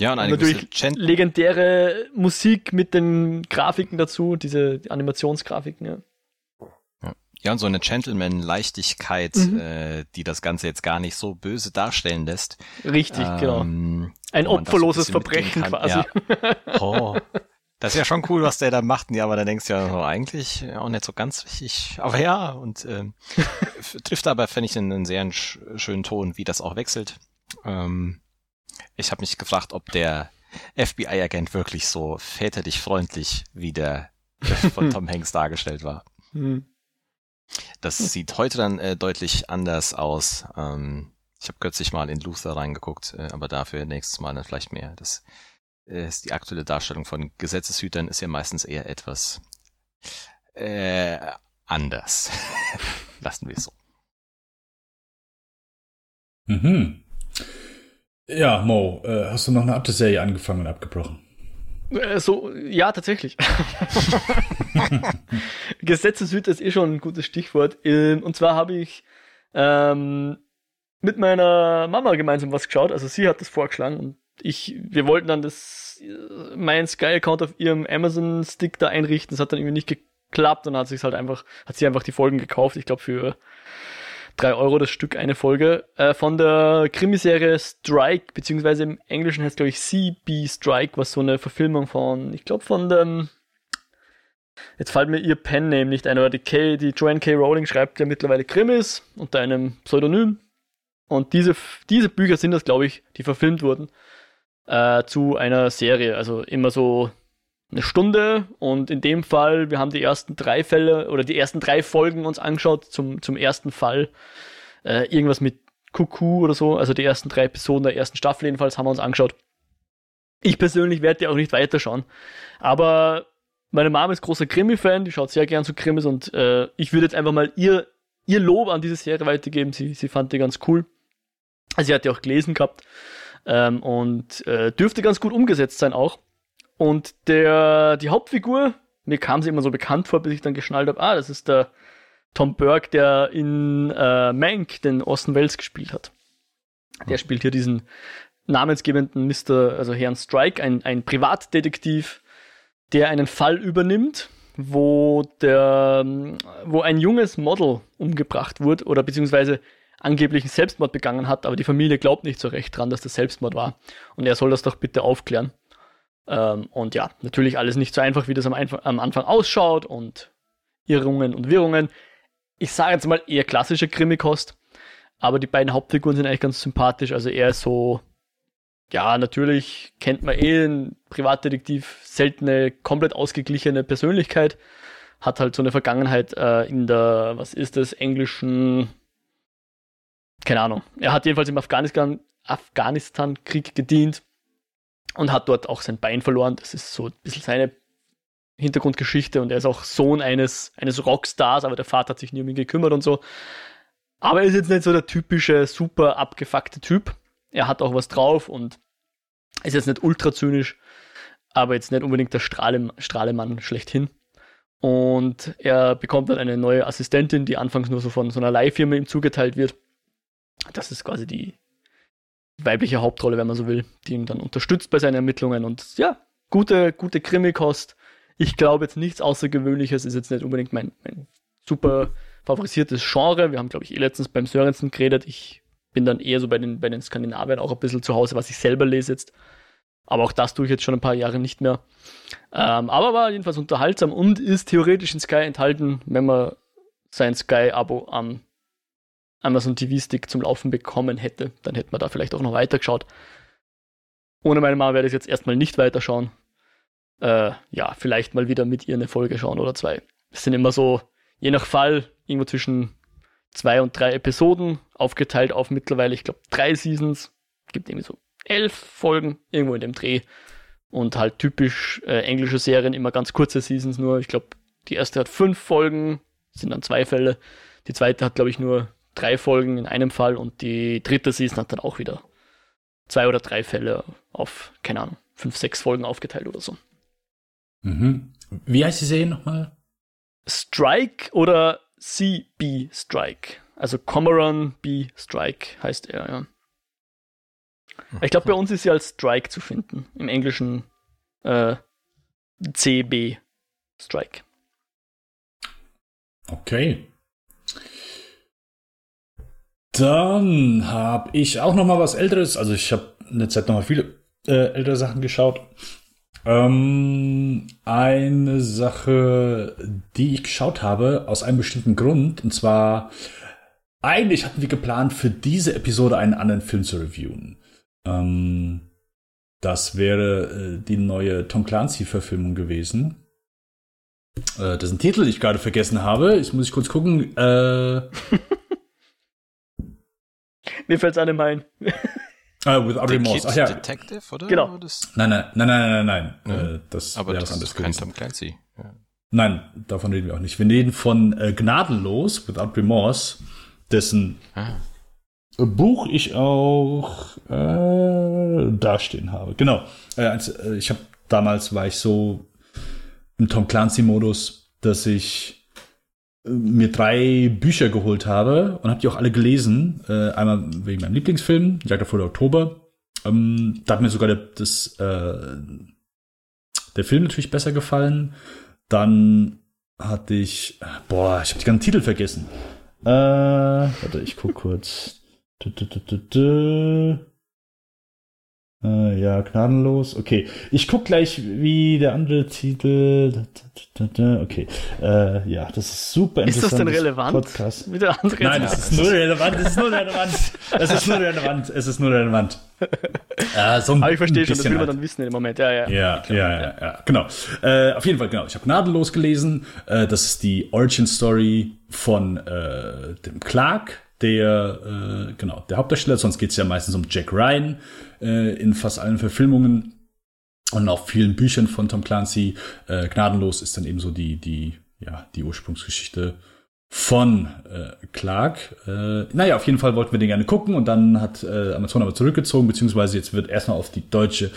Ja, und, und natürlich legendäre Musik mit den Grafiken dazu, diese Animationsgrafiken, ja. Ja, und so eine Gentleman-Leichtigkeit, mhm. äh, die das Ganze jetzt gar nicht so böse darstellen lässt. Richtig, genau. ähm, genau. Ein opferloses so ein Verbrechen quasi. Ja. [LAUGHS] Oh, das ist ja schon cool, was der da macht. Ja, aber da denkst du ja oh, eigentlich auch nicht so ganz wichtig. Aber ja, und äh, [LAUGHS] trifft aber, finde ich, einen, einen sehr schönen Ton, wie das auch wechselt. Ähm, ich habe mich gefragt, ob der FBI-Agent wirklich so väterlich freundlich wie der von [LAUGHS] Tom Hanks dargestellt war. Hm. Das sieht heute dann äh, deutlich anders aus. Ähm, Ich habe kürzlich mal in Luther reingeguckt, äh, aber dafür nächstes Mal dann vielleicht mehr. Das äh, ist die aktuelle Darstellung von Gesetzeshütern ist ja meistens eher etwas äh, anders. [LAUGHS] Lassen wir es so. Mhm. Ja, Mo, äh, hast du noch eine Update-Serie angefangen und abgebrochen? Äh, so, ja, tatsächlich. [LAUGHS] Gesetzeshüter ist eh schon ein gutes Stichwort. Ähm, und zwar habe ich ähm, mit meiner Mama gemeinsam was geschaut. Also sie hat das vorgeschlagen und ich, wir wollten dann das, äh, mein Sky-Account auf ihrem Amazon-Stick da einrichten. Das hat dann irgendwie nicht geklappt und hat sich halt einfach, hat sie einfach die Folgen gekauft. Ich glaube für drei Euro das Stück eine Folge äh, von der Krimiserie Strike, beziehungsweise im Englischen heißt glaube ich CB Strike, was so eine Verfilmung von, ich glaube von dem, jetzt fällt mir ihr Pen-Name nicht ein, aber die, K, die Joanne K. Rowling schreibt ja mittlerweile Krimis unter einem Pseudonym und diese, diese Bücher sind das glaube ich, die verfilmt wurden äh, zu einer Serie, also immer so eine Stunde und in dem Fall, wir haben die ersten drei Fälle oder die ersten drei Folgen uns angeschaut zum, zum ersten Fall. Äh, irgendwas mit Kuckuck oder so, also die ersten drei Episoden der ersten Staffel jedenfalls haben wir uns angeschaut. Ich persönlich werde die auch nicht weiterschauen, aber meine Mama ist großer Krimi-Fan, die schaut sehr gern zu Krimis und äh, ich würde jetzt einfach mal ihr, ihr Lob an diese Serie weitergeben. Sie, sie fand die ganz cool. Also sie hat die auch gelesen gehabt ähm, und äh, dürfte ganz gut umgesetzt sein auch. Und der, die Hauptfigur, mir kam sie immer so bekannt vor, bis ich dann geschnallt habe, ah, das ist der Tom Burke, der in äh, Mank den Orson Welles gespielt hat. Der spielt hier diesen namensgebenden Mr., also Herrn Strike, ein, ein Privatdetektiv, der einen Fall übernimmt, wo der, wo ein junges Model umgebracht wurde oder beziehungsweise angeblich einen Selbstmord begangen hat, aber die Familie glaubt nicht so recht dran, dass das Selbstmord war. Und er soll das doch bitte aufklären. Ähm, und ja, natürlich alles nicht so einfach, wie das am, am Anfang ausschaut und Irrungen und Wirrungen. Ich sage jetzt mal eher klassische Krimikost, aber die beiden Hauptfiguren sind eigentlich ganz sympathisch. Also er ist so, ja, natürlich kennt man eh einen Privatdetektiv, seltene, komplett ausgeglichene Persönlichkeit, hat halt so eine Vergangenheit äh, in der, was ist das, englischen, keine Ahnung. Er hat jedenfalls im Afghanistan, Afghanistan-Krieg gedient und hat dort auch sein Bein verloren. Das ist so ein bisschen seine Hintergrundgeschichte und er ist auch Sohn eines, eines Rockstars, aber der Vater hat sich nie um ihn gekümmert und so. Aber er ist jetzt nicht so der typische, super abgefuckte Typ. Er hat auch was drauf und ist jetzt nicht ultra zynisch, aber jetzt nicht unbedingt der Strahle, Strahlemann schlechthin. Und er bekommt dann eine neue Assistentin, die anfangs nur so von so einer Leihfirma ihm zugeteilt wird. Das ist quasi die, weibliche Hauptrolle, wenn man so will, die ihn dann unterstützt bei seinen Ermittlungen und ja, gute, gute Krimikost. Ich glaube jetzt nichts Außergewöhnliches, ist jetzt nicht unbedingt mein, mein super favorisiertes Genre. Wir haben, glaube ich, eh letztens beim Sörensen geredet. Ich bin dann eher so bei den, bei den Skandinaviern auch ein bisschen zu Hause, was ich selber lese jetzt. Aber auch das tue ich jetzt schon ein paar Jahre nicht mehr. Ähm, aber war jedenfalls unterhaltsam und ist theoretisch in Sky enthalten, wenn man sein Sky-Abo am Amazon TV-Stick zum Laufen bekommen hätte, dann hätte man da vielleicht auch noch weitergeschaut. Ohne meine Mama werde ich jetzt erstmal nicht weiterschauen. Äh, ja, vielleicht mal wieder mit ihr eine Folge schauen oder zwei. Es sind immer so, je nach Fall, irgendwo zwischen zwei und drei Episoden, aufgeteilt auf mittlerweile, ich glaube, drei Seasons. Gibt irgendwie so elf Folgen, irgendwo in dem Dreh. Und halt typisch äh, englische Serien, immer ganz kurze Seasons nur. Ich glaube, die erste hat fünf Folgen, sind dann zwei Fälle. Die zweite hat, glaube ich, nur drei Folgen in einem Fall und die dritte Season hat dann auch wieder zwei oder drei Fälle auf, keine Ahnung, fünf, sechs Folgen aufgeteilt oder so. Mhm. Wie heißt die Serie nochmal? Strike oder CB Strike. Also Comoran B Strike heißt er, ja. Ich glaube, bei uns ist sie als Strike zu finden. Im Englischen äh, CB Strike. Okay. Dann habe ich auch noch mal was Älteres. Also ich habe in der Zeit noch mal viele äh, ältere Sachen geschaut. Ähm, eine Sache, die ich geschaut habe, aus einem bestimmten Grund. Und zwar, eigentlich hatten wir geplant, für diese Episode einen anderen Film zu reviewen. Ähm, das wäre äh, die neue Tom Clancy-Verfilmung gewesen. Äh, das ist ein Titel, den ich gerade vergessen habe. Jetzt muss ich kurz gucken. Äh, [LAUGHS] Mir fällt's einem ein. Uh, with Audrey Morse. Ach ja. Detective, oder? Genau. Nein, nein, nein, nein, nein, nein. Mhm. Äh, das Aber das ist kein Tom Clancy. Ja. Nein, davon reden wir auch nicht. Wir reden von äh, Gnadenlos, Without Remorse, dessen ah. Buch ich auch äh, dastehen habe. Genau. Äh, also, äh, ich habe damals war ich so im Tom Clancy-Modus, dass ich mir drei Bücher geholt habe und habe die auch alle gelesen. Äh, einmal wegen meinem Lieblingsfilm, Jagd auf Oktober. Ähm, da hat mir sogar der, das, äh, der Film natürlich besser gefallen. Dann hatte ich, boah, ich habe die ganzen Titel vergessen. Äh, warte, ich guck kurz. Du, du, du, äh, ja, gnadenlos. Okay. Ich guck gleich, wie der andere Titel. Okay. Äh, ja, das ist super interessant. Ist das denn relevant? Podcast. Wie der andere Nein, es ist nur relevant. Es ist nur relevant. Es ist nur relevant. Es ist nur relevant. Äh, so Aber ich verstehe schon, das will man dann wissen im Moment. Ja, ja. Ja, ja, ja, ja, genau. Äh, auf jeden Fall, genau. Ich habe gnadenlos gelesen. Äh, das ist die Origin Story von äh, dem Clark der, äh, genau, der Hauptdarsteller, sonst geht es ja meistens um Jack Ryan äh, in fast allen Verfilmungen und auch vielen Büchern von Tom Clancy. Äh, Gnadenlos ist dann eben so die, die, ja, die Ursprungsgeschichte von äh, Clark. Äh, naja, auf jeden Fall wollten wir den gerne gucken und dann hat äh, Amazon aber zurückgezogen, beziehungsweise jetzt wird erstmal auf die deutsche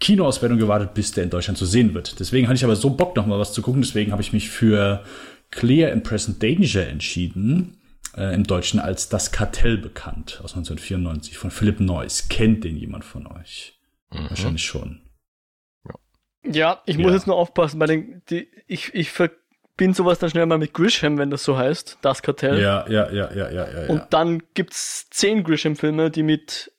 Kinoauswertung gewartet, bis der in Deutschland zu sehen wird. Deswegen hatte ich aber so Bock, noch mal was zu gucken, deswegen habe ich mich für Clear and Present Danger entschieden äh, im Deutschen als Das Kartell bekannt, aus 1994 von Philipp Neuss. Kennt den jemand von euch? Mhm. Wahrscheinlich schon. Ja, ich muss jetzt nur aufpassen, bei den, die, ich, ich verbinde sowas dann schnell mal mit Grisham, wenn das so heißt, das Kartell. Ja, ja, ja, ja, ja, ja. Und dann gibt's zehn Grisham-Filme, die mit,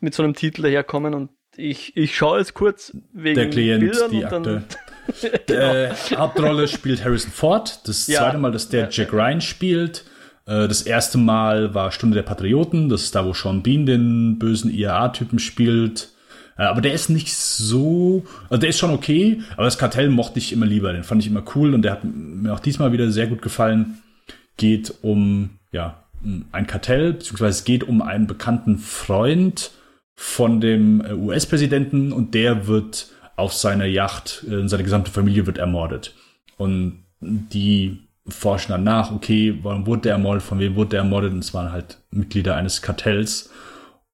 mit so einem Titel daherkommen und ich, ich schaue jetzt kurz wegen Der Klient, Bildern die und dann, [LAUGHS] genau. äh, Hauptrolle spielt Harrison Ford. Das ja. zweite Mal, dass der ja, Jack Ryan spielt. Äh, das erste Mal war Stunde der Patrioten, das ist da, wo Sean Bean den bösen IAA-Typen spielt. Äh, aber der ist nicht so, also der ist schon okay, aber das Kartell mochte ich immer lieber, den fand ich immer cool und der hat mir auch diesmal wieder sehr gut gefallen. Geht um, ja, ein Kartell, beziehungsweise es geht um einen bekannten Freund von dem äh, US-Präsidenten und der wird auf seiner Yacht, seine gesamte Familie wird ermordet. Und die forschen dann nach, okay, warum wurde der ermordet, von wem wurde der ermordet? Und es waren halt Mitglieder eines Kartells.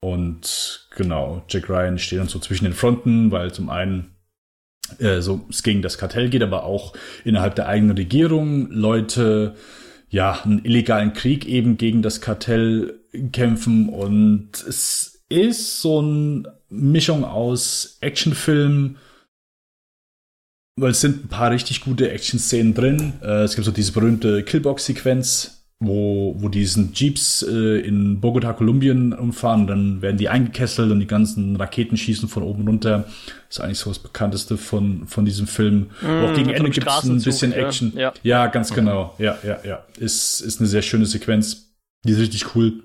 Und genau, Jack Ryan steht dann so zwischen den Fronten, weil zum einen äh, so es gegen das Kartell geht, aber auch innerhalb der eigenen Regierung Leute ja einen illegalen Krieg eben gegen das Kartell kämpfen und es ist so eine Mischung aus Actionfilm, weil es sind ein paar richtig gute Action-Szenen drin. Äh, es gibt so diese berühmte Killbox-Sequenz, wo, wo diesen Jeeps äh, in Bogota, Kolumbien umfahren. Dann werden die eingekesselt und die ganzen Raketen schießen von oben runter. Das ist eigentlich so das bekannteste von, von diesem Film. Mm, auch gegen Ende gibt es ein bisschen Action. Ja, ja. ja ganz genau. Ja, ja, ja. Ist, ist eine sehr schöne Sequenz. Die ist richtig cool.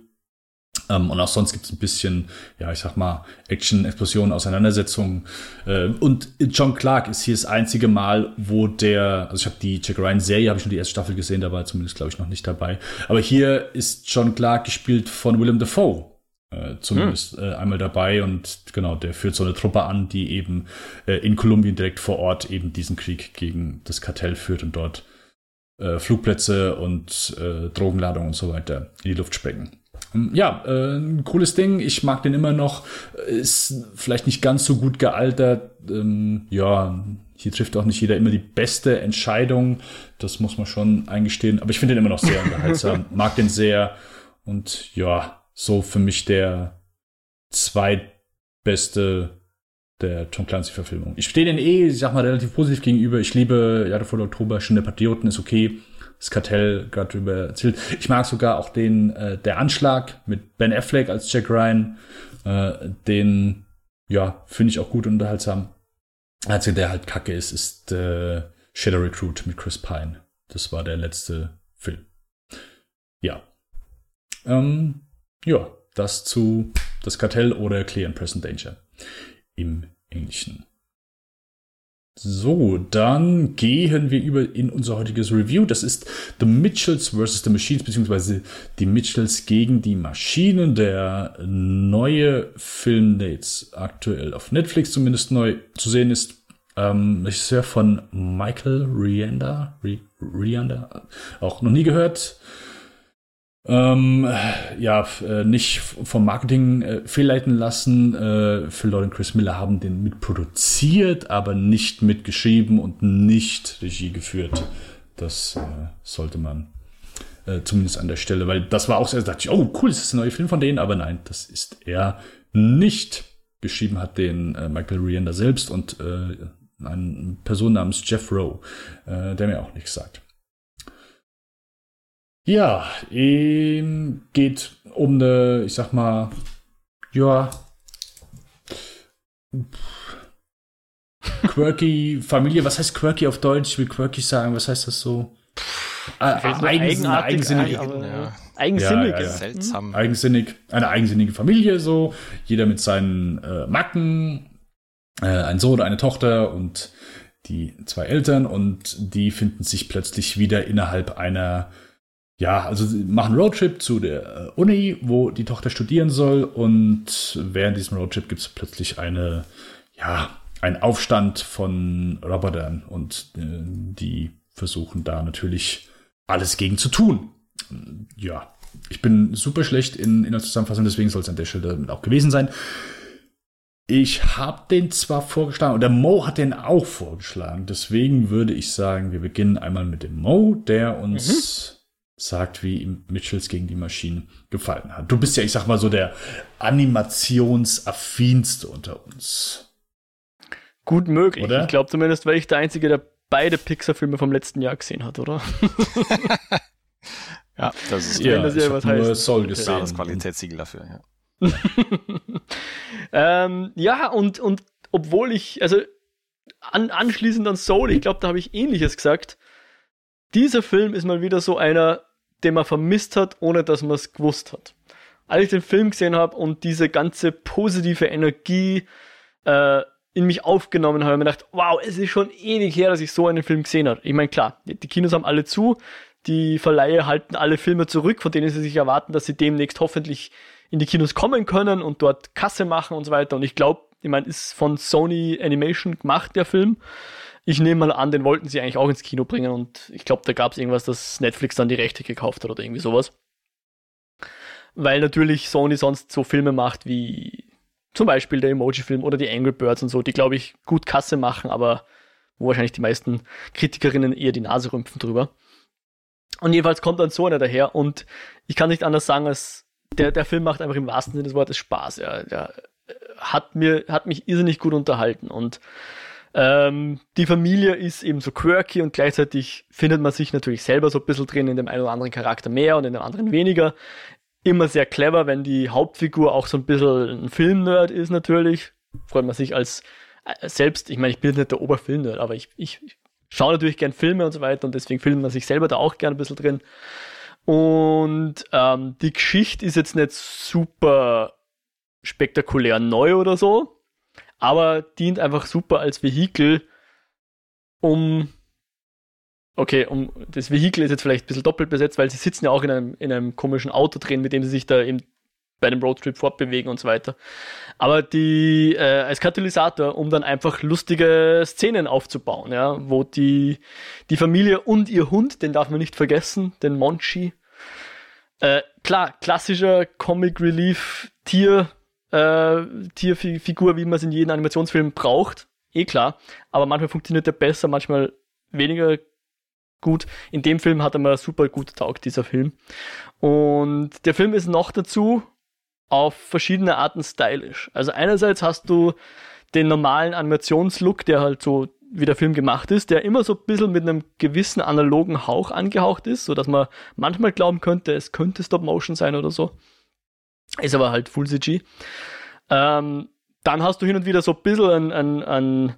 Ähm, und auch sonst gibt es ein bisschen, ja, ich sag mal, Action, Explosion, Auseinandersetzung. Äh, und John Clark ist hier das einzige Mal, wo der, also ich habe die Jack Ryan Serie, habe ich nur die erste Staffel gesehen, da war zumindest, glaube ich, noch nicht dabei. Aber hier ist John Clark gespielt von Willem Dafoe. Äh, zumindest hm. äh, einmal dabei und genau, der führt so eine Truppe an, die eben äh, in Kolumbien direkt vor Ort eben diesen Krieg gegen das Kartell führt und dort äh, Flugplätze und äh, Drogenladung und so weiter in die Luft sprengen. Ja, äh, ein cooles Ding. Ich mag den immer noch. Ist vielleicht nicht ganz so gut gealtert. Ähm, ja, hier trifft auch nicht jeder immer die beste Entscheidung. Das muss man schon eingestehen. Aber ich finde den immer noch sehr unterhaltsam. [LAUGHS] mag den sehr. Und ja, so für mich der zweitbeste der Tom Clancy-Verfilmung. Ich stehe den eh, ich sag mal, relativ positiv gegenüber. Ich liebe Jahre vor Oktober, schon der Patrioten ist okay das Kartell gerade drüber erzählt. Ich mag sogar auch den, äh, der Anschlag mit Ben Affleck als Jack Ryan. Äh, den, ja, finde ich auch gut unterhaltsam. Einzige, der halt kacke ist, ist äh, Shadow Recruit mit Chris Pine. Das war der letzte Film. Ja. Ähm, ja, das zu Das Kartell oder Clear and Present Danger im Englischen. So, dann gehen wir über in unser heutiges Review. Das ist The Mitchells vs. The Machines, beziehungsweise die Mitchells gegen die Maschinen. Der neue Film, der jetzt aktuell auf Netflix zumindest neu zu sehen ist. Ähm, Regisseur von Michael Rianda. Rianda, auch noch nie gehört. Ähm, ja, äh, nicht vom Marketing äh, fehlleiten lassen. Äh, Phil Lord und Chris Miller haben den mitproduziert, aber nicht mitgeschrieben und nicht Regie geführt. Das äh, sollte man äh, zumindest an der Stelle, weil das war auch so, dachte ich, oh cool, das ist ein neuer Film von denen, aber nein, das ist er nicht. Geschrieben hat den äh, Michael Rianda selbst und eine Person namens Jeff Rowe, der mir auch nichts sagt. Ja, ähm, geht um eine, ich sag mal, ja, quirky Familie. Was heißt quirky auf Deutsch? Ich will quirky sagen. Was heißt das so? Äh, eigen, eigensinnig. Eigen, ja. Eigensinnig. Ja, ja, Seltsam. Eigensinnig. Eine eigensinnige Familie so. Jeder mit seinen äh, Macken. Äh, ein Sohn, eine Tochter und die zwei Eltern. Und die finden sich plötzlich wieder innerhalb einer ja, also sie machen Roadtrip zu der äh, Uni, wo die Tochter studieren soll und während diesem Roadtrip gibt es plötzlich eine, ja, ein Aufstand von Robotern und äh, die versuchen da natürlich alles gegen zu tun. Ja, ich bin super schlecht in, in der Zusammenfassung, deswegen soll es an der Stelle auch gewesen sein. Ich habe den zwar vorgeschlagen, oder Mo hat den auch vorgeschlagen, deswegen würde ich sagen, wir beginnen einmal mit dem Mo, der uns... Mhm sagt, wie ihm Mitchells gegen die Maschinen gefallen hat. Du bist ja, ich sag mal so, der animationsaffinste unter uns. Gut möglich. Oder? Ich glaube zumindest, weil ich der Einzige, der beide Pixar-Filme vom letzten Jahr gesehen hat, oder? [LAUGHS] ja, das ist ja, das ja was heißt. Soll gesehen. das Qualitätssiegel dafür, ja. [LAUGHS] ähm, ja, und, und obwohl ich, also an, anschließend an Soul, ich glaube, da habe ich ähnliches gesagt. Dieser Film ist mal wieder so einer, den man vermisst hat, ohne dass man es gewusst hat. Als ich den Film gesehen habe und diese ganze positive Energie äh, in mich aufgenommen habe, habe ich mir gedacht, wow, es ist schon ewig her, dass ich so einen Film gesehen habe. Ich meine, klar, die Kinos haben alle zu, die Verleihe halten alle Filme zurück, von denen sie sich erwarten, dass sie demnächst hoffentlich in die Kinos kommen können und dort Kasse machen und so weiter. Und ich glaube, ich meine, ist von Sony Animation gemacht, der Film. Ich nehme mal an, den wollten sie eigentlich auch ins Kino bringen und ich glaube, da gab es irgendwas, dass Netflix dann die Rechte gekauft hat oder irgendwie sowas. Weil natürlich Sony sonst so Filme macht wie zum Beispiel der Emoji-Film oder die Angry Birds und so, die glaube ich gut Kasse machen, aber wo wahrscheinlich die meisten Kritikerinnen eher die Nase rümpfen drüber. Und jedenfalls kommt dann so einer daher und ich kann nicht anders sagen, als der, der Film macht einfach im wahrsten Sinne des Wortes Spaß. Ja, der hat mir, hat mich irrsinnig gut unterhalten und ähm, die Familie ist eben so quirky und gleichzeitig findet man sich natürlich selber so ein bisschen drin, in dem einen oder anderen Charakter mehr und in dem anderen weniger. Immer sehr clever, wenn die Hauptfigur auch so ein bisschen ein Filmnerd ist natürlich. Freut man sich als äh, selbst, ich meine, ich bin nicht der Oberfilmnerd, aber ich, ich schaue natürlich gern Filme und so weiter und deswegen filmt man sich selber da auch gern ein bisschen drin. Und ähm, die Geschichte ist jetzt nicht super spektakulär neu oder so, aber dient einfach super als Vehikel, um okay, um das Vehikel ist jetzt vielleicht ein bisschen doppelt besetzt, weil sie sitzen ja auch in einem, in einem komischen Auto drin, mit dem sie sich da eben bei dem Roadtrip fortbewegen und so weiter. Aber die äh, als Katalysator, um dann einfach lustige Szenen aufzubauen, ja, wo die die Familie und ihr Hund, den darf man nicht vergessen, den Monchi. Äh, klar, klassischer Comic Relief Tier äh, Tierfigur, wie man es in jedem Animationsfilm braucht. Eh klar. Aber manchmal funktioniert er besser, manchmal weniger gut. In dem Film hat er mal super gut taugt, dieser Film. Und der Film ist noch dazu auf verschiedene Arten stylisch. Also einerseits hast du den normalen Animationslook, der halt so wie der Film gemacht ist, der immer so ein bisschen mit einem gewissen analogen Hauch angehaucht ist, so dass man manchmal glauben könnte, es könnte Stop Motion sein oder so. Ist aber halt Full CG. Ähm, dann hast du hin und wieder so ein bisschen ein, ein, ein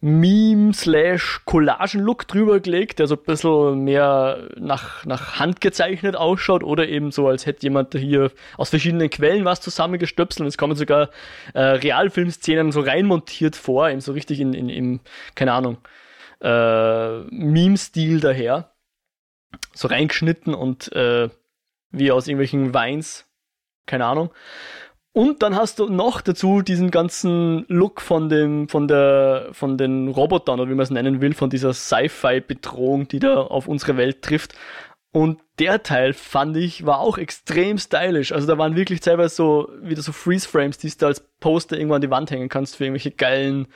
Meme slash Collagen-Look drüber gelegt, der so ein bisschen mehr nach, nach Hand gezeichnet ausschaut oder eben so, als hätte jemand hier aus verschiedenen Quellen was zusammengestöpselt und es kommen sogar äh, Realfilmszenen so reinmontiert vor, eben so richtig in, in, in keine Ahnung, äh, Meme-Stil daher. So reingeschnitten und äh, wie aus irgendwelchen Weins, keine Ahnung. Und dann hast du noch dazu diesen ganzen Look von dem, von der, von den Robotern oder wie man es nennen will, von dieser Sci-Fi-Bedrohung, die da auf unsere Welt trifft. Und der Teil fand ich war auch extrem stylisch. Also da waren wirklich teilweise so wieder so Freeze-Frames, die du als Poster irgendwo an die Wand hängen kannst für irgendwelche geilen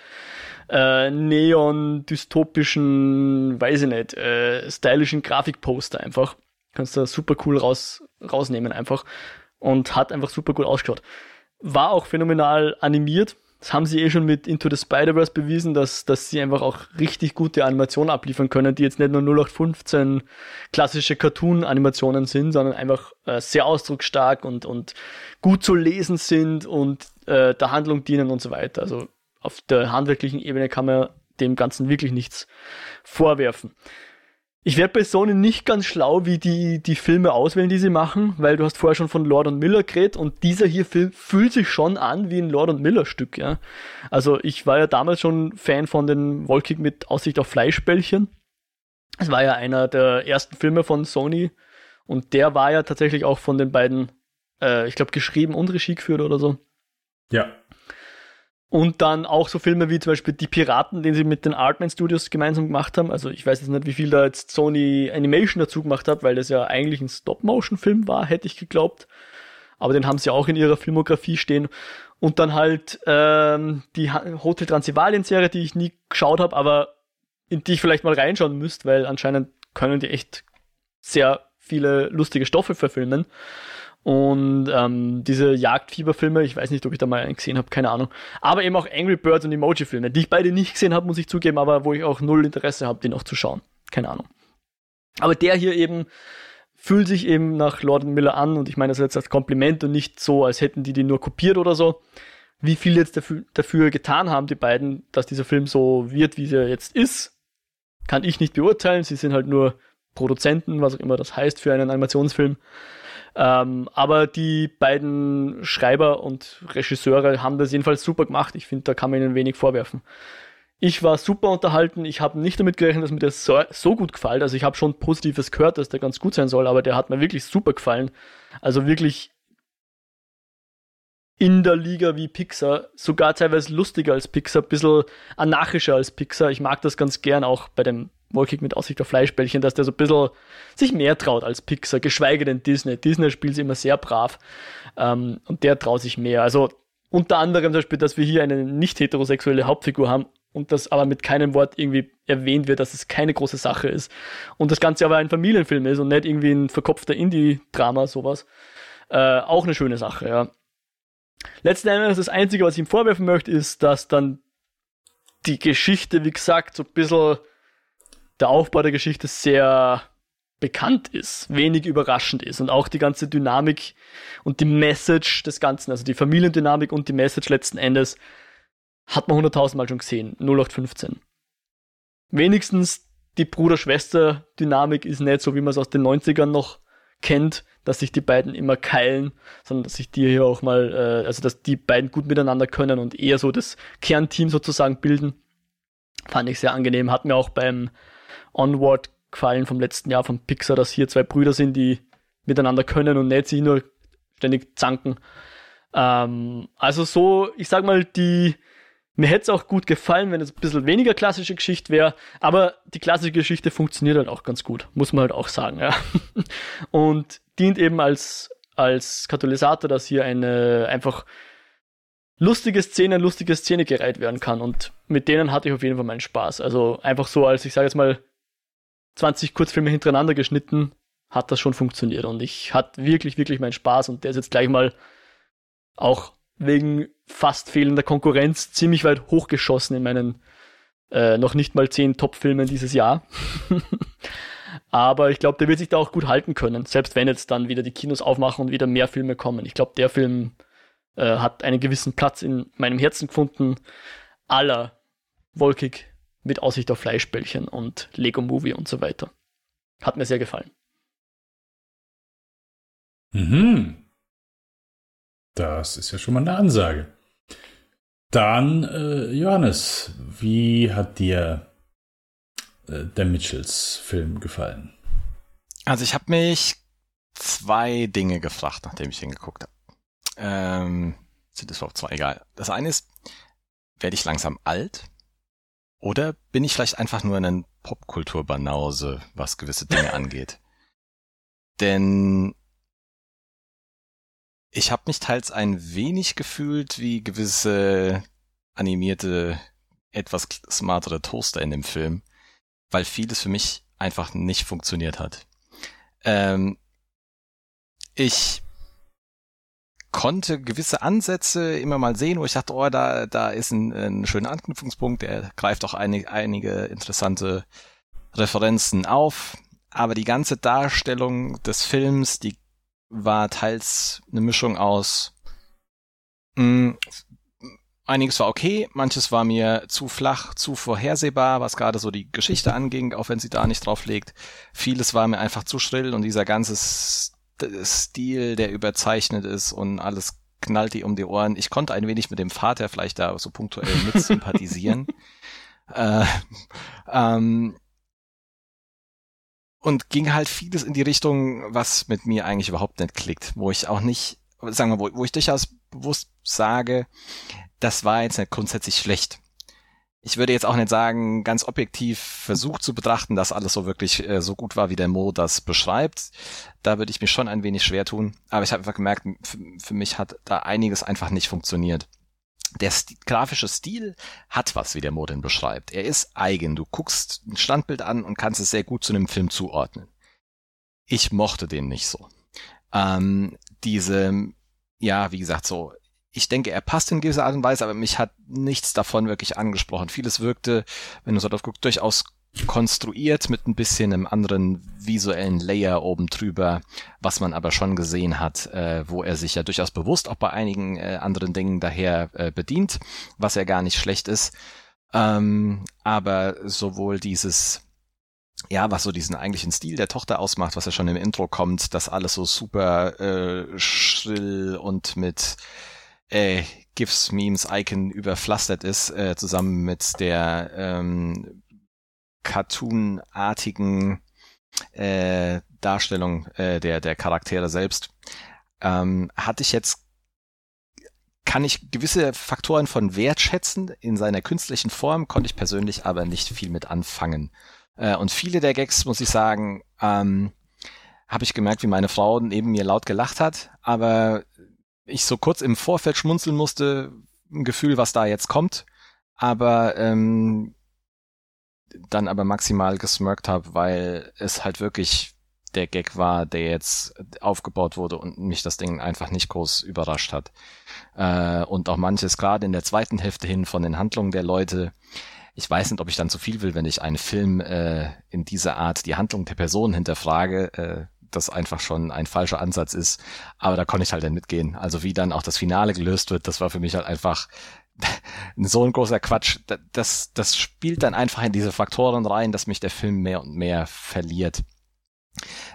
äh, neon-dystopischen, weiß ich nicht, äh, stylischen Grafikposter einfach. Kannst du super cool raus, rausnehmen einfach. Und hat einfach super gut ausgeschaut. War auch phänomenal animiert. Das haben sie eh schon mit Into the Spider-Verse bewiesen, dass, dass sie einfach auch richtig gute Animationen abliefern können, die jetzt nicht nur 0815 klassische Cartoon-Animationen sind, sondern einfach äh, sehr ausdrucksstark und, und gut zu lesen sind und äh, der Handlung dienen und so weiter. Also auf der handwerklichen Ebene kann man dem Ganzen wirklich nichts vorwerfen. Ich werde bei Sony nicht ganz schlau, wie die die Filme auswählen, die sie machen, weil du hast vorher schon von Lord und Miller geredet und dieser hier Film fühlt sich schon an wie ein Lord und Miller Stück, ja. Also ich war ja damals schon Fan von den Wolkig mit Aussicht auf Fleischbällchen. Es war ja einer der ersten Filme von Sony und der war ja tatsächlich auch von den beiden, äh, ich glaube, geschrieben und Regie geführt oder so. Ja. Und dann auch so Filme wie zum Beispiel Die Piraten, den sie mit den Artman Studios gemeinsam gemacht haben. Also ich weiß jetzt nicht, wie viel da jetzt Sony Animation dazu gemacht hat, weil das ja eigentlich ein Stop-Motion-Film war, hätte ich geglaubt. Aber den haben sie auch in ihrer Filmografie stehen. Und dann halt ähm, die Hotel Transylvanien-Serie, die ich nie geschaut habe, aber in die ich vielleicht mal reinschauen müsste, weil anscheinend können die echt sehr viele lustige Stoffe verfilmen. Und ähm, diese Jagdfieberfilme, ich weiß nicht, ob ich da mal einen gesehen habe, keine Ahnung. Aber eben auch Angry Birds und Emoji-Filme, die ich beide nicht gesehen habe, muss ich zugeben, aber wo ich auch null Interesse habe, die noch zu schauen. Keine Ahnung. Aber der hier eben fühlt sich eben nach Lord Miller an und ich meine das jetzt als Kompliment und nicht so, als hätten die die nur kopiert oder so. Wie viel jetzt dafür, dafür getan haben, die beiden, dass dieser Film so wird, wie er jetzt ist, kann ich nicht beurteilen. Sie sind halt nur Produzenten, was auch immer das heißt für einen Animationsfilm. Ähm, aber die beiden Schreiber und Regisseure haben das jedenfalls super gemacht. Ich finde, da kann man ihnen wenig vorwerfen. Ich war super unterhalten. Ich habe nicht damit gerechnet, dass mir das so, so gut gefällt. Also ich habe schon Positives gehört, dass der ganz gut sein soll, aber der hat mir wirklich super gefallen. Also wirklich in der Liga wie Pixar, sogar teilweise lustiger als Pixar, ein bisschen anarchischer als Pixar. Ich mag das ganz gern auch bei dem wolkig mit Aussicht auf Fleischbällchen, dass der so ein bisschen sich mehr traut als Pixar, geschweige denn Disney. Disney spielt immer sehr brav ähm, und der traut sich mehr. Also unter anderem zum Beispiel, dass wir hier eine nicht heterosexuelle Hauptfigur haben und das aber mit keinem Wort irgendwie erwähnt wird, dass es keine große Sache ist. Und das Ganze aber ein Familienfilm ist und nicht irgendwie ein verkopfter Indie-Drama, sowas. Äh, auch eine schöne Sache, ja. Letzten Endes, das Einzige, was ich ihm vorwerfen möchte, ist, dass dann die Geschichte, wie gesagt, so ein bisschen der Aufbau der Geschichte sehr bekannt ist, wenig überraschend ist und auch die ganze Dynamik und die Message des Ganzen, also die Familiendynamik und die Message letzten Endes, hat man hunderttausendmal schon gesehen, 0815. Wenigstens die Bruder-Schwester-Dynamik ist nicht so, wie man es aus den 90ern noch kennt, dass sich die beiden immer keilen, sondern dass sich die hier auch mal, äh, also dass die beiden gut miteinander können und eher so das Kernteam sozusagen bilden. Fand ich sehr angenehm. Hat mir auch beim Onward gefallen vom letzten Jahr von Pixar, dass hier zwei Brüder sind, die miteinander können und nicht sich nur ständig zanken. Ähm, also so, ich sag mal, die, mir hätte es auch gut gefallen, wenn es ein bisschen weniger klassische Geschichte wäre, aber die klassische Geschichte funktioniert halt auch ganz gut, muss man halt auch sagen, ja. [LAUGHS] Und dient eben als, als Katalysator, dass hier eine einfach lustige Szene, lustige Szene gereiht werden kann und mit denen hatte ich auf jeden Fall meinen Spaß. Also einfach so als, ich sage jetzt mal, 20 Kurzfilme hintereinander geschnitten, hat das schon funktioniert. Und ich hatte wirklich, wirklich meinen Spaß. Und der ist jetzt gleich mal auch wegen fast fehlender Konkurrenz ziemlich weit hochgeschossen in meinen äh, noch nicht mal 10 Top-Filmen dieses Jahr. [LAUGHS] Aber ich glaube, der wird sich da auch gut halten können, selbst wenn jetzt dann wieder die Kinos aufmachen und wieder mehr Filme kommen. Ich glaube, der Film äh, hat einen gewissen Platz in meinem Herzen gefunden. Aller Wolkig mit Aussicht auf Fleischbällchen und Lego Movie und so weiter. Hat mir sehr gefallen. Mhm. Das ist ja schon mal eine Ansage. Dann, äh, Johannes, wie hat dir äh, der Mitchells-Film gefallen? Also ich habe mich zwei Dinge gefragt, nachdem ich hingeguckt habe. Ähm, sind es überhaupt zwei? Egal. Das eine ist, werde ich langsam alt? Oder bin ich vielleicht einfach nur ein Popkulturbanause, was gewisse Dinge [LAUGHS] angeht? Denn ich habe mich teils ein wenig gefühlt wie gewisse animierte, etwas smartere Toaster in dem Film, weil vieles für mich einfach nicht funktioniert hat. Ähm, ich konnte gewisse Ansätze immer mal sehen, wo ich dachte, oh, da, da ist ein, ein schöner Anknüpfungspunkt, der greift auch einige, einige interessante Referenzen auf. Aber die ganze Darstellung des Films, die war teils eine Mischung aus mh, mm, einiges war okay, manches war mir zu flach, zu vorhersehbar, was gerade so die Geschichte anging, auch wenn sie da nicht drauf legt. Vieles war mir einfach zu schrill und dieser ganze Stil, der überzeichnet ist und alles knallt die um die Ohren. Ich konnte ein wenig mit dem Vater vielleicht da so punktuell mit [LAUGHS] sympathisieren. äh, ähm, und ging halt vieles in die Richtung, was mit mir eigentlich überhaupt nicht klickt, wo ich auch nicht, sagen wir, wo, wo ich durchaus bewusst sage, das war jetzt nicht grundsätzlich schlecht ich würde jetzt auch nicht sagen, ganz objektiv versucht zu betrachten, dass alles so wirklich äh, so gut war, wie der Mo das beschreibt. Da würde ich mich schon ein wenig schwer tun. Aber ich habe einfach gemerkt, für mich hat da einiges einfach nicht funktioniert. Der st grafische Stil hat was, wie der Mo den beschreibt. Er ist eigen. Du guckst ein Standbild an und kannst es sehr gut zu einem Film zuordnen. Ich mochte den nicht so. Ähm, diese, ja, wie gesagt, so ich denke, er passt in gewisser Art und Weise, aber mich hat nichts davon wirklich angesprochen. Vieles wirkte, wenn du so drauf guckst, durchaus konstruiert mit ein bisschen einem anderen visuellen Layer oben drüber, was man aber schon gesehen hat, äh, wo er sich ja durchaus bewusst auch bei einigen äh, anderen Dingen daher äh, bedient, was ja gar nicht schlecht ist. Ähm, aber sowohl dieses ja, was so diesen eigentlichen Stil der Tochter ausmacht, was ja schon im Intro kommt, dass alles so super äh, schrill und mit äh, GIFs, Memes, Icon überpflastert ist, äh, zusammen mit der ähm, cartoonartigen äh, Darstellung äh, der, der Charaktere selbst, ähm, hatte ich jetzt kann ich gewisse Faktoren von wertschätzen. In seiner künstlichen Form konnte ich persönlich aber nicht viel mit anfangen. Äh, und viele der Gags, muss ich sagen, ähm, habe ich gemerkt, wie meine Frau neben mir laut gelacht hat, aber ich so kurz im Vorfeld schmunzeln musste, ein Gefühl, was da jetzt kommt, aber ähm, dann aber maximal gesmirkt habe, weil es halt wirklich der Gag war, der jetzt aufgebaut wurde und mich das Ding einfach nicht groß überrascht hat. Äh, und auch manches gerade in der zweiten Hälfte hin von den Handlungen der Leute. Ich weiß nicht, ob ich dann zu viel will, wenn ich einen Film äh, in dieser Art die Handlung der Person hinterfrage. Äh, das einfach schon ein falscher Ansatz ist. Aber da konnte ich halt dann mitgehen. Also wie dann auch das Finale gelöst wird, das war für mich halt einfach [LAUGHS] so ein großer Quatsch. Das, das spielt dann einfach in diese Faktoren rein, dass mich der Film mehr und mehr verliert.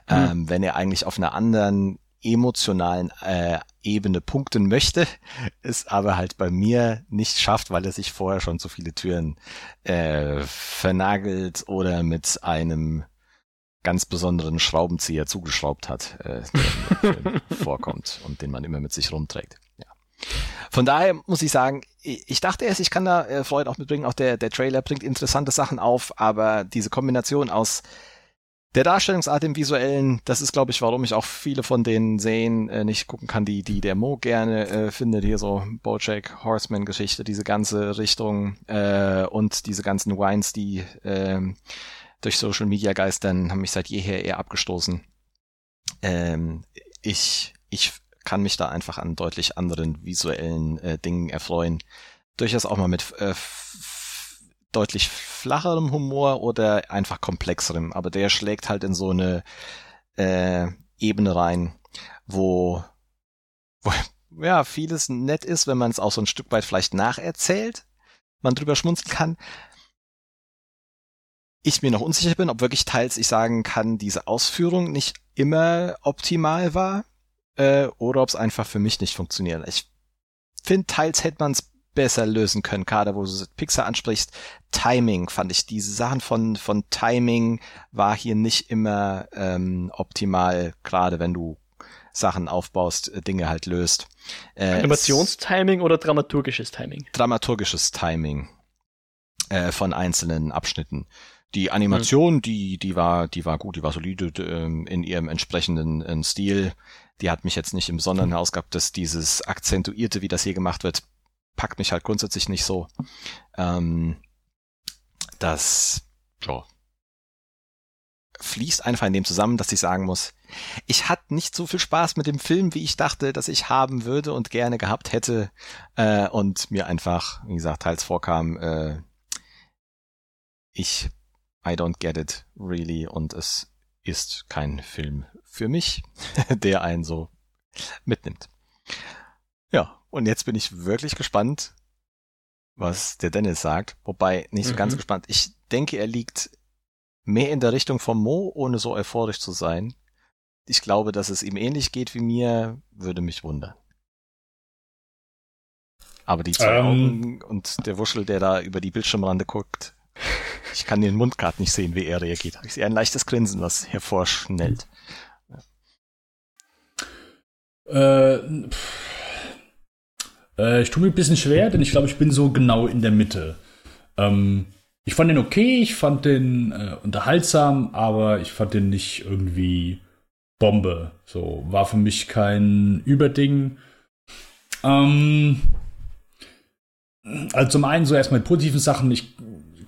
Mhm. Ähm, wenn er eigentlich auf einer anderen emotionalen äh, Ebene punkten möchte, [LAUGHS] es aber halt bei mir nicht schafft, weil er sich vorher schon zu viele Türen äh, vernagelt oder mit einem ganz besonderen Schraubenzieher zugeschraubt hat, äh, der [LAUGHS] vorkommt und den man immer mit sich rumträgt. Ja. Von daher muss ich sagen, ich dachte erst, ich kann da äh, Freude auch mitbringen. Auch der, der Trailer bringt interessante Sachen auf, aber diese Kombination aus der Darstellungsart im Visuellen, das ist, glaube ich, warum ich auch viele von den Serien äh, nicht gucken kann, die, die der Mo gerne äh, findet. Hier so Bojack Horseman-Geschichte, diese ganze Richtung äh, und diese ganzen Wines, die äh, durch Social Media geistern, haben mich seit jeher eher abgestoßen. Ähm, ich, ich kann mich da einfach an deutlich anderen visuellen äh, Dingen erfreuen. Durchaus auch mal mit äh, deutlich flacherem Humor oder einfach komplexerem, aber der schlägt halt in so eine äh, Ebene rein, wo, wo ja vieles nett ist, wenn man es auch so ein Stück weit vielleicht nacherzählt, man drüber schmunzeln kann, ich mir noch unsicher bin, ob wirklich teils ich sagen kann, diese Ausführung nicht immer optimal war äh, oder ob es einfach für mich nicht funktioniert. Ich finde, teils hätte man es besser lösen können, gerade wo du Pixar ansprichst. Timing fand ich, diese Sachen von, von Timing war hier nicht immer ähm, optimal, gerade wenn du Sachen aufbaust, äh, Dinge halt löst. Äh, Animationstiming oder dramaturgisches Timing? Dramaturgisches Timing äh, von einzelnen Abschnitten. Die Animation, mhm. die, die war, die war gut, die war solide ähm, in ihrem entsprechenden äh, Stil. Die hat mich jetzt nicht im Besonderen herausgehabt, dass dieses Akzentuierte, wie das hier gemacht wird, packt mich halt grundsätzlich nicht so. Ähm, das, ja, fließt einfach in dem zusammen, dass ich sagen muss, ich hatte nicht so viel Spaß mit dem Film, wie ich dachte, dass ich haben würde und gerne gehabt hätte. Äh, und mir einfach, wie gesagt, teils vorkam, äh, ich I don't get it really und es ist kein Film für mich, [LAUGHS] der einen so mitnimmt. Ja, und jetzt bin ich wirklich gespannt, was der Dennis sagt. Wobei, nicht so mhm. ganz gespannt. Ich denke, er liegt mehr in der Richtung von Mo, ohne so euphorisch zu sein. Ich glaube, dass es ihm ähnlich geht wie mir, würde mich wundern. Aber die zwei ähm, Augen und der Wuschel, der da über die Bildschirmrande guckt, ich kann den Mund gerade nicht sehen, wie er reagiert. Ich sehe ein leichtes Grinsen, was hervorschnellt. Äh, äh, ich tue mir ein bisschen schwer, denn ich glaube, ich bin so genau in der Mitte. Ähm, ich fand den okay, ich fand den äh, unterhaltsam, aber ich fand den nicht irgendwie Bombe. So war für mich kein Überding. Ähm, also zum einen so erstmal die positiven Sachen. Ich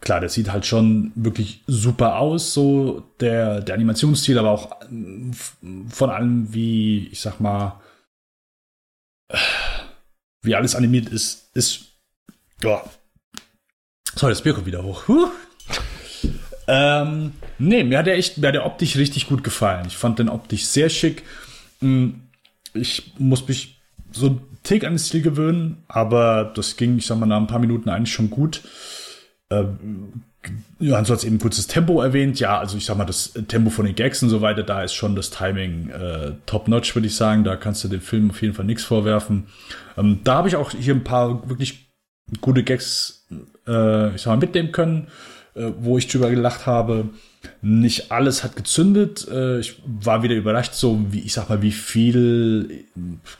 klar, der sieht halt schon wirklich super aus, so der, der Animationsstil, aber auch äh, von allem, wie, ich sag mal, wie alles animiert ist, ist, ja. So, das Bier kommt wieder hoch. Huh. ähm, nee, mir hat er echt, mir hat der optisch richtig gut gefallen. Ich fand den optisch sehr schick. Hm, ich muss mich so ein Tick an den Stil gewöhnen, aber das ging, ich sag mal, nach ein paar Minuten eigentlich schon gut. Ähm, Johannes hat eben kurzes Tempo erwähnt. Ja, also ich sag mal, das Tempo von den Gags und so weiter, da ist schon das Timing äh, top-notch, würde ich sagen. Da kannst du dem Film auf jeden Fall nichts vorwerfen. Ähm, da habe ich auch hier ein paar wirklich gute Gags, äh, ich sag mal, mitnehmen können, äh, wo ich drüber gelacht habe. Nicht alles hat gezündet. Äh, ich war wieder überrascht, so wie, ich sag mal, wie viel,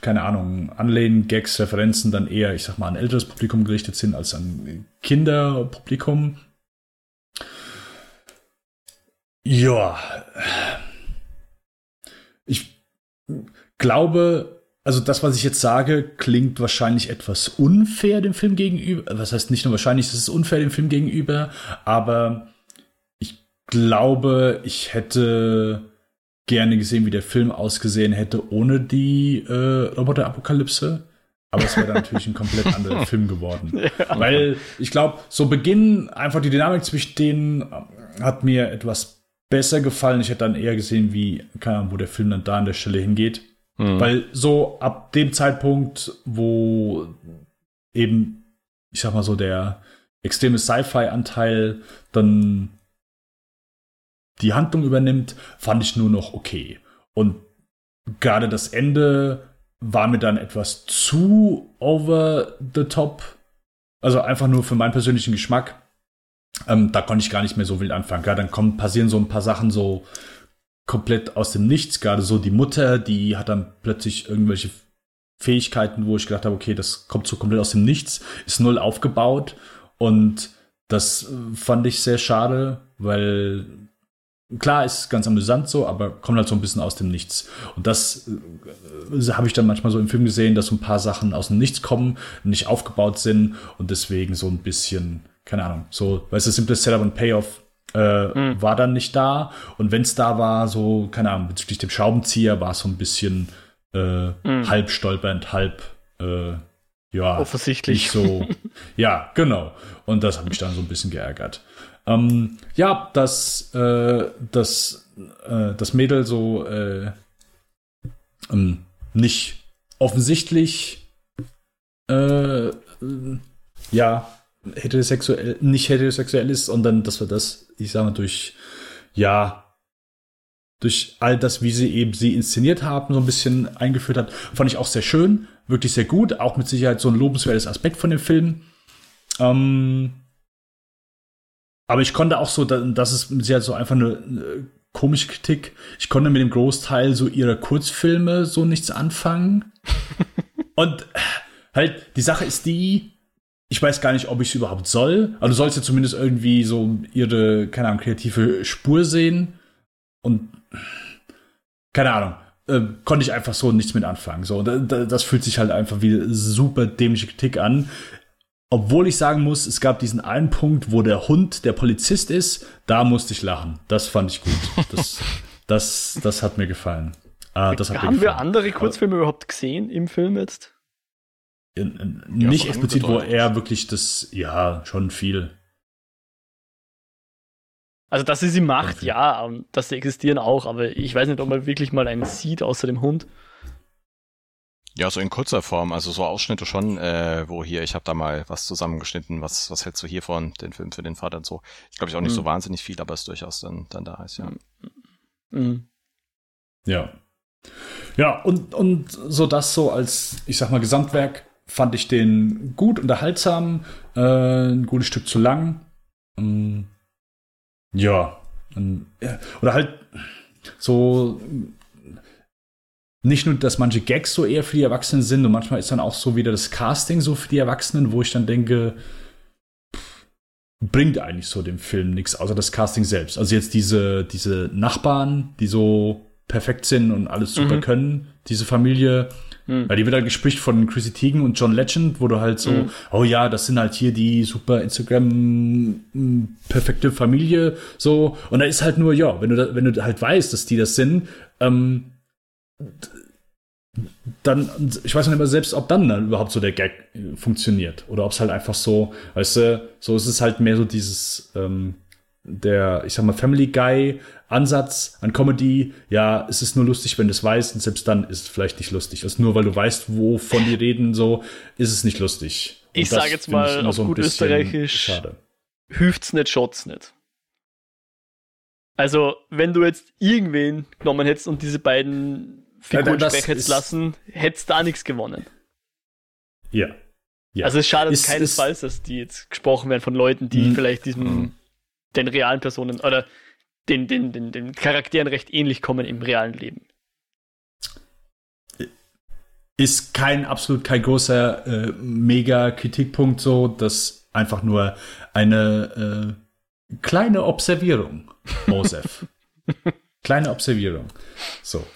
keine Ahnung, Anlehnen, Gags, Referenzen dann eher, ich sag mal, an älteres Publikum gerichtet sind als an Kinderpublikum. Ja. Ich glaube, also das, was ich jetzt sage, klingt wahrscheinlich etwas unfair dem Film gegenüber. Was heißt nicht nur wahrscheinlich, es ist unfair dem Film gegenüber, aber glaube, ich hätte gerne gesehen, wie der Film ausgesehen hätte ohne die äh, Roboter-Apokalypse. Aber es wäre natürlich ein komplett anderer [LAUGHS] Film geworden. Ja. Weil ich glaube, so Beginn, einfach die Dynamik zwischen denen äh, hat mir etwas besser gefallen. Ich hätte dann eher gesehen, wie, keine Ahnung, wo der Film dann da an der Stelle hingeht. Mhm. Weil so ab dem Zeitpunkt, wo eben, ich sag mal so, der extreme Sci-Fi-Anteil dann die Handlung übernimmt, fand ich nur noch okay. Und gerade das Ende war mir dann etwas zu over the top. Also einfach nur für meinen persönlichen Geschmack. Ähm, da konnte ich gar nicht mehr so wild anfangen. Ja, dann kommen, passieren so ein paar Sachen so komplett aus dem Nichts. Gerade so die Mutter, die hat dann plötzlich irgendwelche Fähigkeiten, wo ich gedacht habe, okay, das kommt so komplett aus dem Nichts, ist null aufgebaut. Und das äh, fand ich sehr schade, weil klar ist ganz amüsant so, aber kommt halt so ein bisschen aus dem Nichts. Und das äh, habe ich dann manchmal so im Film gesehen, dass so ein paar Sachen aus dem Nichts kommen, nicht aufgebaut sind und deswegen so ein bisschen, keine Ahnung, so, weißt du, simples Setup und Payoff äh, mhm. war dann nicht da. Und wenn es da war, so, keine Ahnung, bezüglich dem Schraubenzieher war es so ein bisschen äh, mhm. halb stolpernd, halb äh, ja, offensichtlich. Nicht so, [LAUGHS] ja, genau. Und das hat mich dann so ein bisschen geärgert. Ähm, ja, dass äh, das, äh, das Mädel so äh, ähm, nicht offensichtlich äh, ja heterosexuell, nicht heterosexuell ist, sondern dass wir das, ich sag mal, durch, ja, durch all das, wie sie eben sie inszeniert haben, so ein bisschen eingeführt hat, fand ich auch sehr schön, wirklich sehr gut, auch mit Sicherheit so ein lobenswertes Aspekt von dem Film. Ähm, aber ich konnte auch so, das ist mit Sicherheit so einfach eine komische Kritik. Ich konnte mit dem Großteil so ihrer Kurzfilme so nichts anfangen. [LAUGHS] Und halt, die Sache ist die, ich weiß gar nicht, ob ich es überhaupt soll. Also du sollst ja zumindest irgendwie so ihre, keine Ahnung, kreative Spur sehen. Und keine Ahnung, äh, konnte ich einfach so nichts mit anfangen. So, da, da, das fühlt sich halt einfach wie super dämliche Kritik an. Obwohl ich sagen muss, es gab diesen einen Punkt, wo der Hund der Polizist ist, da musste ich lachen. Das fand ich gut. Das, [LAUGHS] das, das hat mir gefallen. Ah, das hat Haben mir gefallen. wir andere Kurzfilme Aber, überhaupt gesehen im Film jetzt? In, in, nicht ja, explizit, wo er wirklich das, ja, schon viel. Also, dass sie sie macht, ja, dass sie existieren auch, aber ich weiß nicht, ob man wirklich mal einen sieht außer dem Hund. Ja, so in kurzer Form, also so Ausschnitte schon, äh, wo hier, ich habe da mal was zusammengeschnitten, was, was hältst du hier von, den Film für den Vater und so. Ich glaube, ich auch nicht mhm. so wahnsinnig viel, aber es durchaus dann, dann da ist, ja. Mhm. Ja. Ja, und, und so das so als, ich sag mal, Gesamtwerk fand ich den gut unterhaltsam, äh, ein gutes Stück zu lang. Ähm, ja. Oder halt so nicht nur, dass manche Gags so eher für die Erwachsenen sind, und manchmal ist dann auch so wieder das Casting so für die Erwachsenen, wo ich dann denke, bringt eigentlich so dem Film nichts, außer das Casting selbst. Also jetzt diese, diese Nachbarn, die so perfekt sind und alles super mhm. können, diese Familie, mhm. die wird halt gespricht von Chrissy Teigen und John Legend, wo du halt so, mhm. oh ja, das sind halt hier die super Instagram perfekte Familie, so. Und da ist halt nur, ja, wenn du, da, wenn du halt weißt, dass die das sind, ähm, dann, ich weiß nicht mehr selbst, ob dann, dann überhaupt so der Gag funktioniert. Oder ob es halt einfach so, weißt du, so ist es halt mehr so dieses, ähm, der, ich sag mal, Family Guy Ansatz an Comedy, ja, es ist nur lustig, wenn du es weißt, und selbst dann ist es vielleicht nicht lustig. Also nur weil du weißt, wovon die reden, so, ist es nicht lustig. Und ich sage jetzt mal auf so gut österreichisch, schade. hüft's nicht, schot's nicht. Also, wenn du jetzt irgendwen genommen hättest und diese beiden Figuren ja, sprechen hättest lassen, hättest da nichts gewonnen. Ja. ja. Also es schadet ist, keinesfalls, dass die jetzt gesprochen werden von Leuten, die mhm. vielleicht diesem, mhm. den realen Personen oder den, den, den, den Charakteren recht ähnlich kommen im realen Leben. Ist kein absolut kein großer äh, mega Kritikpunkt so, dass einfach nur eine äh, kleine Observierung, Mosef. [LAUGHS] kleine Observierung. So.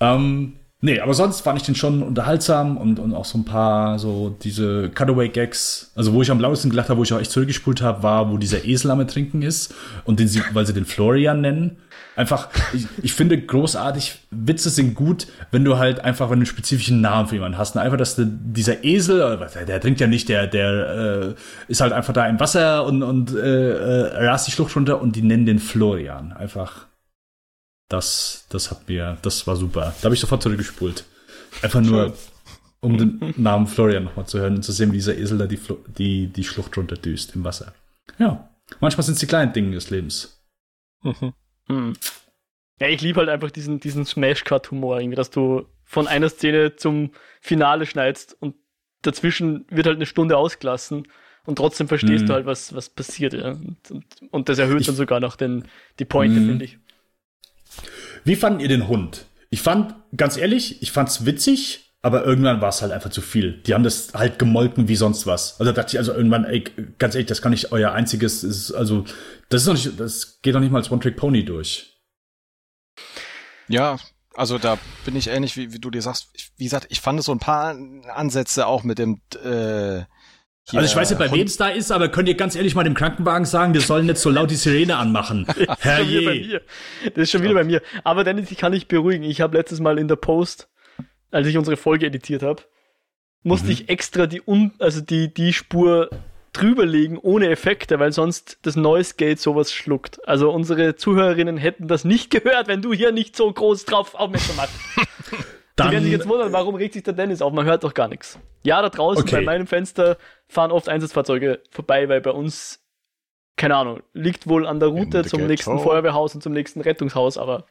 Ähm, nee, aber sonst fand ich den schon unterhaltsam und, und auch so ein paar so diese Cutaway-Gags. Also wo ich am lautesten gelacht habe, wo ich auch echt zurückgespult habe, war, wo dieser Esel am Trinken ist und den sie, weil sie den Florian nennen. Einfach, ich, ich finde großartig, Witze sind gut, wenn du halt einfach, du einen spezifischen Namen für jemanden hast. Und einfach, dass der, dieser Esel, der, der trinkt ja nicht, der, der äh, ist halt einfach da im Wasser und, und äh, äh, rast die Schlucht runter und die nennen den Florian. Einfach das, das hat mir, das war super. Da habe ich sofort zurückgespult. Einfach nur, um den Namen Florian nochmal zu hören und zu sehen, wie dieser Esel da die, die, die Schlucht runterdüst im Wasser. Ja, manchmal sind es die kleinen Dinge des Lebens. Mhm. Hm. Ja, ich liebe halt einfach diesen, diesen Smash-Cut-Humor, irgendwie, dass du von einer Szene zum Finale schneidest und dazwischen wird halt eine Stunde ausgelassen und trotzdem verstehst mhm. du halt, was, was passiert. Ja. Und, und, und das erhöht ich, dann sogar noch den, die Pointe, mhm. finde ich. Wie fandet ihr den Hund? Ich fand, ganz ehrlich, ich fand's witzig, aber irgendwann war es halt einfach zu viel. Die haben das halt gemolken wie sonst was. Also da dachte ich also irgendwann, ey, ganz ehrlich, das kann nicht euer einziges, ist, also das ist doch nicht, das geht doch nicht mal als One-Trick-Pony durch. Ja, also da bin ich ähnlich, wie, wie du dir sagst. wie gesagt, ich fand so ein paar Ansätze auch mit dem äh, also ich weiß nicht, bei wem es da ist, aber könnt ihr ganz ehrlich mal dem Krankenwagen sagen, wir sollen nicht so laut die Sirene anmachen. ja, Herr je. Bei mir. Das ist schon wieder bei mir. Aber Dennis, ich kann dich beruhigen. Ich habe letztes Mal in der Post, als ich unsere Folge editiert habe, musste mhm. ich extra die Un also die die Spur drüberlegen ohne Effekte, weil sonst das Noise Gate sowas schluckt. Also unsere Zuhörerinnen hätten das nicht gehört, wenn du hier nicht so groß drauf aufmerksam machst. [LAUGHS] Dann, die werden sich jetzt wundern, warum regt sich der Dennis auf? Man hört doch gar nichts. Ja, da draußen okay. bei meinem Fenster fahren oft Einsatzfahrzeuge vorbei, weil bei uns, keine Ahnung, liegt wohl an der Route zum Ghetto. nächsten Feuerwehrhaus und zum nächsten Rettungshaus, aber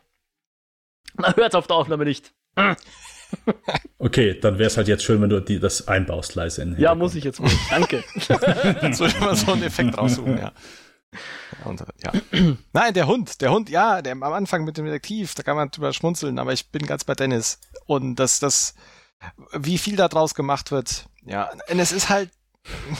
man hört es auf der Aufnahme nicht. [LAUGHS] Okay, dann wäre es halt jetzt schön, wenn du die, das einbaust, leise in Ja, muss ich jetzt mal. Danke. [LAUGHS] Jetzt würde man so einen Effekt raussuchen, ja. Und, ja. Nein, der Hund, der Hund, ja, der am Anfang mit dem Detektiv, da kann man drüber schmunzeln, aber ich bin ganz bei Dennis. Und das, das, wie viel da draus gemacht wird, ja, und es ist halt,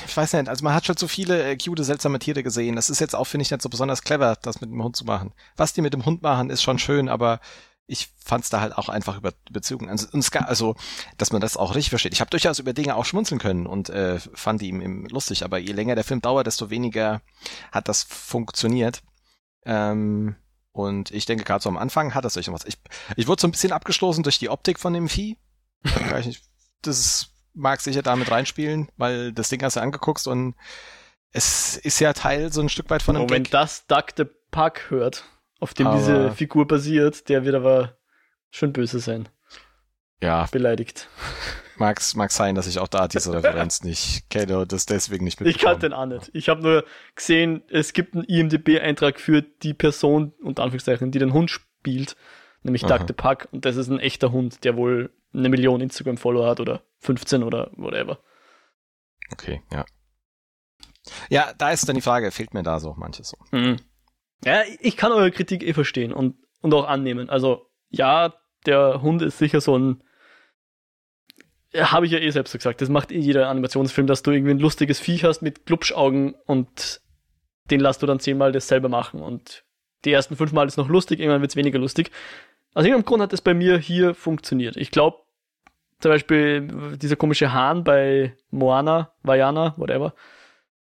ich weiß nicht, also man hat schon so viele äh, cute, seltsame Tiere gesehen. Das ist jetzt auch, finde ich, nicht so besonders clever, das mit dem Hund zu machen. Was die mit dem Hund machen, ist schon schön, aber ich fand es da halt auch einfach über Beziehungen. Also, also, dass man das auch richtig versteht. Ich habe durchaus über Dinge auch schmunzeln können und äh, fand die ihm, lustig, aber je länger der Film dauert, desto weniger hat das funktioniert. Ähm, und ich denke, gerade so am Anfang hat das euch was. Ich, ich wurde so ein bisschen abgestoßen durch die Optik von dem Vieh. das mag sicher damit reinspielen, weil das Ding hast du angeguckt und es ist ja Teil so ein Stück weit von einem. Oh, wenn das Duck the Puck hört auf dem aber diese Figur basiert, der wird aber schon böse sein. Ja. Beleidigt. Mag, mag sein, dass ich auch da diese Referenz [LAUGHS] nicht kenne und das deswegen nicht mitbekomme. Ich kannte den auch nicht. Ich habe nur gesehen, es gibt einen IMDB-Eintrag für die Person, unter Anführungszeichen, die den Hund spielt, nämlich Doug the Puck. Und das ist ein echter Hund, der wohl eine Million Instagram-Follower hat oder 15 oder whatever. Okay, ja. Ja, da ist dann die Frage, fehlt mir da so manches so. Mhm. Ja, ich kann eure Kritik eh verstehen und, und auch annehmen. Also, ja, der Hund ist sicher so ein. Habe ich ja eh selbst gesagt. Das macht eh jeder Animationsfilm, dass du irgendwie ein lustiges Viech hast mit Glubschaugen und den lässt du dann zehnmal dasselbe machen. Und die ersten fünfmal ist noch lustig, irgendwann wird es weniger lustig. Aus irgendeinem Grund hat es bei mir hier funktioniert. Ich glaube, zum Beispiel dieser komische Hahn bei Moana, Vajana, whatever,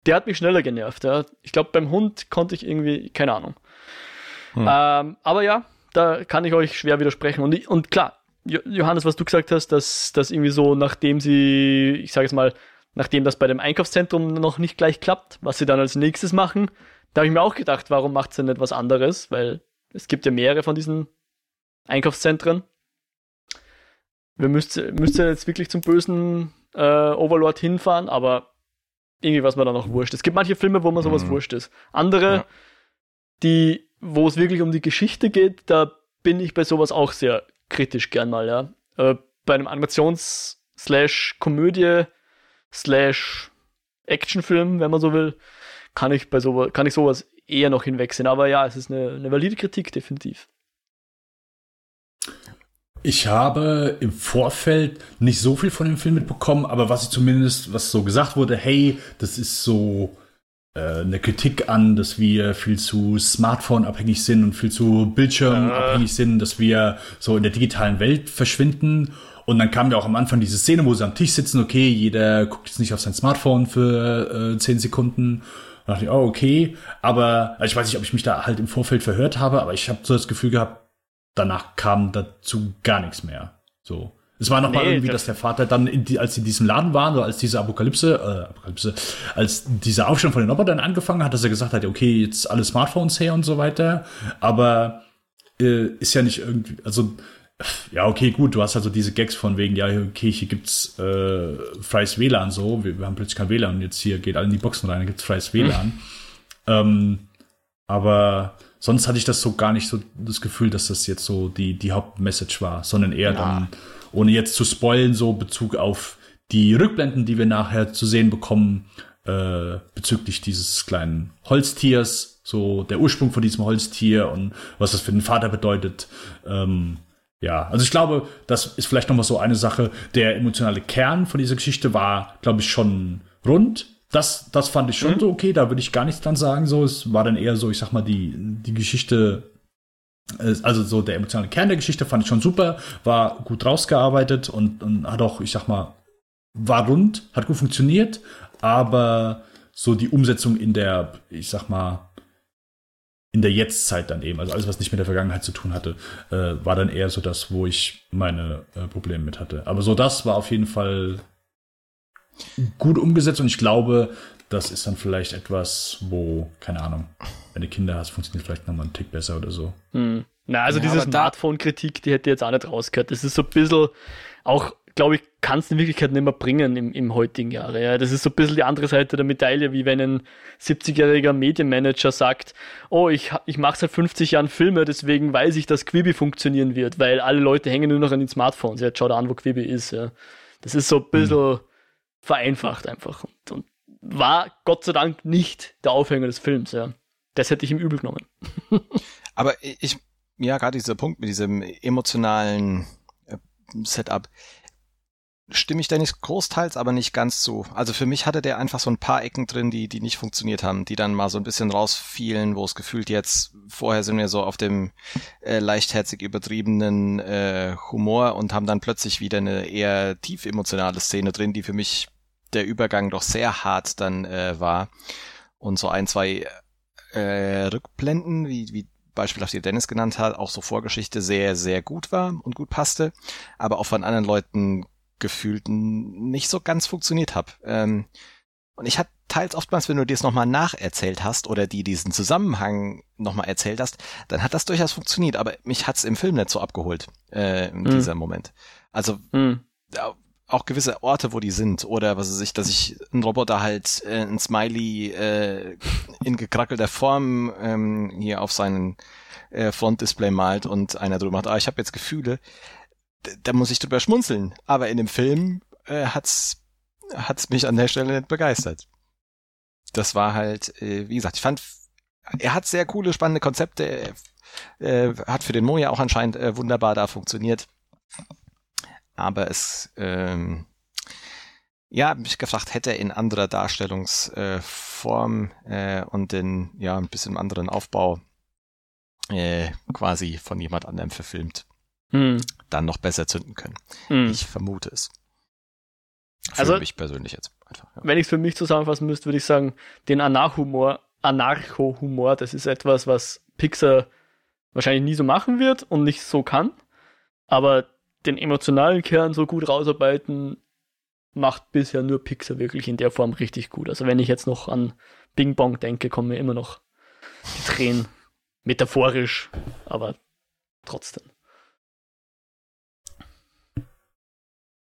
der hat mich schneller genervt. Ja. Ich glaube, beim Hund konnte ich irgendwie, keine Ahnung. Hm. Ähm, aber ja, da kann ich euch schwer widersprechen. Und, und klar, Johannes, was du gesagt hast, dass, dass irgendwie so, nachdem sie, ich sage jetzt mal, nachdem das bei dem Einkaufszentrum noch nicht gleich klappt, was sie dann als nächstes machen, da habe ich mir auch gedacht, warum macht sie nicht was anderes? Weil es gibt ja mehrere von diesen Einkaufszentren. Wir müssten müsst jetzt wirklich zum bösen äh, Overlord hinfahren, aber irgendwie was mir dann noch wurscht. Es gibt manche Filme, wo man sowas mhm. wurscht ist. Andere, ja. die, wo es wirklich um die Geschichte geht, da bin ich bei sowas auch sehr kritisch gern mal, ja. Äh, bei einem Animations- slash Actionfilm, wenn man so will, kann ich bei sowas, kann ich sowas eher noch hinwegsehen. Aber ja, es ist eine, eine valide Kritik, definitiv. Ich habe im Vorfeld nicht so viel von dem Film mitbekommen, aber was ich zumindest, was so gesagt wurde, hey, das ist so eine Kritik an, dass wir viel zu Smartphone-abhängig sind und viel zu Bildschirm-abhängig äh. sind, dass wir so in der digitalen Welt verschwinden. Und dann kam ja auch am Anfang diese Szene, wo sie am Tisch sitzen, okay, jeder guckt jetzt nicht auf sein Smartphone für äh, 10 Sekunden. Da dachte ich, oh, okay. Aber also ich weiß nicht, ob ich mich da halt im Vorfeld verhört habe, aber ich habe so das Gefühl gehabt, danach kam dazu gar nichts mehr. So. Es war nochmal nee, irgendwie, das dass der Vater dann, die, als sie in diesem Laden waren, so als diese Apokalypse, äh, Apokalypse, als dieser Aufstand von den Robotern angefangen hat, dass er gesagt hat, okay, jetzt alle Smartphones her und so weiter. Aber äh, ist ja nicht irgendwie, also ja, okay, gut, du hast also diese Gags von wegen, ja, okay, hier gibt's äh, freies WLAN so, wir, wir haben plötzlich kein WLAN und jetzt hier geht alle in die Boxen rein, da gibt's freies WLAN. Hm. Ähm, aber sonst hatte ich das so gar nicht so das Gefühl, dass das jetzt so die, die Hauptmessage war, sondern eher ja. dann, ohne jetzt zu spoilen, so Bezug auf die Rückblenden, die wir nachher zu sehen bekommen, äh, bezüglich dieses kleinen Holztiers, so der Ursprung von diesem Holztier und was das für den Vater bedeutet. Ähm, ja, also ich glaube, das ist vielleicht noch mal so eine Sache. Der emotionale Kern von dieser Geschichte war, glaube ich, schon rund das, das fand ich schon mhm. so okay, da würde ich gar nichts dran sagen. So, es war dann eher so, ich sag mal, die, die Geschichte, also so der emotionale Kern der Geschichte fand ich schon super, war gut rausgearbeitet und, und hat auch, ich sag mal, war rund, hat gut funktioniert, aber so die Umsetzung in der, ich sag mal, in der Jetztzeit dann eben, also alles, was nicht mit der Vergangenheit zu tun hatte, äh, war dann eher so das, wo ich meine äh, Probleme mit hatte. Aber so das war auf jeden Fall gut umgesetzt und ich glaube, das ist dann vielleicht etwas, wo, keine Ahnung, wenn du Kinder hast, funktioniert vielleicht nochmal ein Tick besser oder so. Hm. Na, also ja, diese Smartphone-Kritik, die hätte jetzt auch nicht rausgehört. Das ist so ein bisschen auch glaube ich, kann es in Wirklichkeit nicht mehr bringen im, im heutigen Jahre. Ja. Das ist so ein bisschen die andere Seite der Medaille, wie wenn ein 70-jähriger Medienmanager sagt, oh, ich, ich mache seit 50 Jahren Filme, deswegen weiß ich, dass Quibi funktionieren wird, weil alle Leute hängen nur noch an den Smartphones. Ja, schau da an, wo Quibi ist. Ja. Das ist so ein bisschen mhm. vereinfacht einfach. Und, und, war Gott sei Dank nicht der Aufhänger des Films. Ja. Das hätte ich ihm übel genommen. [LAUGHS] Aber ich, ja, gerade dieser Punkt mit diesem emotionalen äh, Setup stimme ich Dennis großteils, aber nicht ganz zu. Also für mich hatte der einfach so ein paar Ecken drin, die, die nicht funktioniert haben, die dann mal so ein bisschen rausfielen, wo es gefühlt jetzt, vorher sind wir so auf dem äh, leichtherzig übertriebenen äh, Humor und haben dann plötzlich wieder eine eher tief emotionale Szene drin, die für mich der Übergang doch sehr hart dann äh, war. Und so ein, zwei äh, Rückblenden, wie, wie beispielhaft die Dennis genannt hat, auch so Vorgeschichte sehr, sehr gut war und gut passte, aber auch von anderen Leuten gefühlt nicht so ganz funktioniert habe. Ähm, und ich hatte teils oftmals, wenn du dir es nochmal nacherzählt hast oder die diesen Zusammenhang nochmal erzählt hast, dann hat das durchaus funktioniert, aber mich hat's im Film nicht so abgeholt, äh, in mhm. diesem Moment. Also mhm. Auch gewisse Orte, wo die sind, oder was weiß ich, dass ich ein Roboter halt äh, ein Smiley äh, in gekrackelter Form ähm, hier auf seinen äh, Frontdisplay malt und einer drüber macht, ah, ich habe jetzt Gefühle da muss ich drüber schmunzeln. Aber in dem Film äh, hat's hat's mich an der Stelle nicht begeistert. Das war halt, äh, wie gesagt, ich fand, er hat sehr coole, spannende Konzepte. Äh, hat für den Moja auch anscheinend äh, wunderbar da funktioniert. Aber es, ähm, ja, mich gefragt, hätte er in anderer Darstellungsform äh, und in ja ein bisschen anderen Aufbau äh, quasi von jemand anderem verfilmt hm. dann noch besser zünden können. Hm. Ich vermute es. Für also, mich persönlich jetzt einfach. Ja. Wenn ich es für mich zusammenfassen müsste, würde ich sagen, den Anarcho-Humor, Anarcho-Humor, das ist etwas, was Pixar wahrscheinlich nie so machen wird und nicht so kann. Aber den emotionalen Kern so gut rausarbeiten, macht bisher nur Pixar wirklich in der Form richtig gut. Also wenn ich jetzt noch an Bing Bong denke, kommen mir immer noch die Tränen. [LAUGHS] Metaphorisch, aber trotzdem.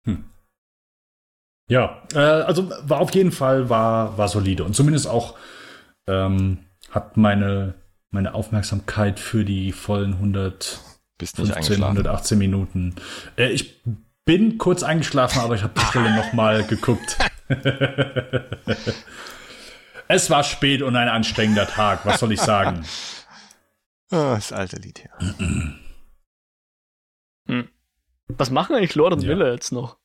Hm. Ja, äh, also war auf jeden Fall war, war solide und zumindest auch ähm, hat meine, meine Aufmerksamkeit für die vollen 100, Bist nicht 15, 118 Minuten. Äh, ich bin kurz eingeschlafen, aber ich habe die Stelle nochmal geguckt. [LAUGHS] es war spät und ein anstrengender Tag, was soll ich sagen? Oh, [LAUGHS] das alte Lied hier. hm. Was machen eigentlich Lord und ja. Miller jetzt noch?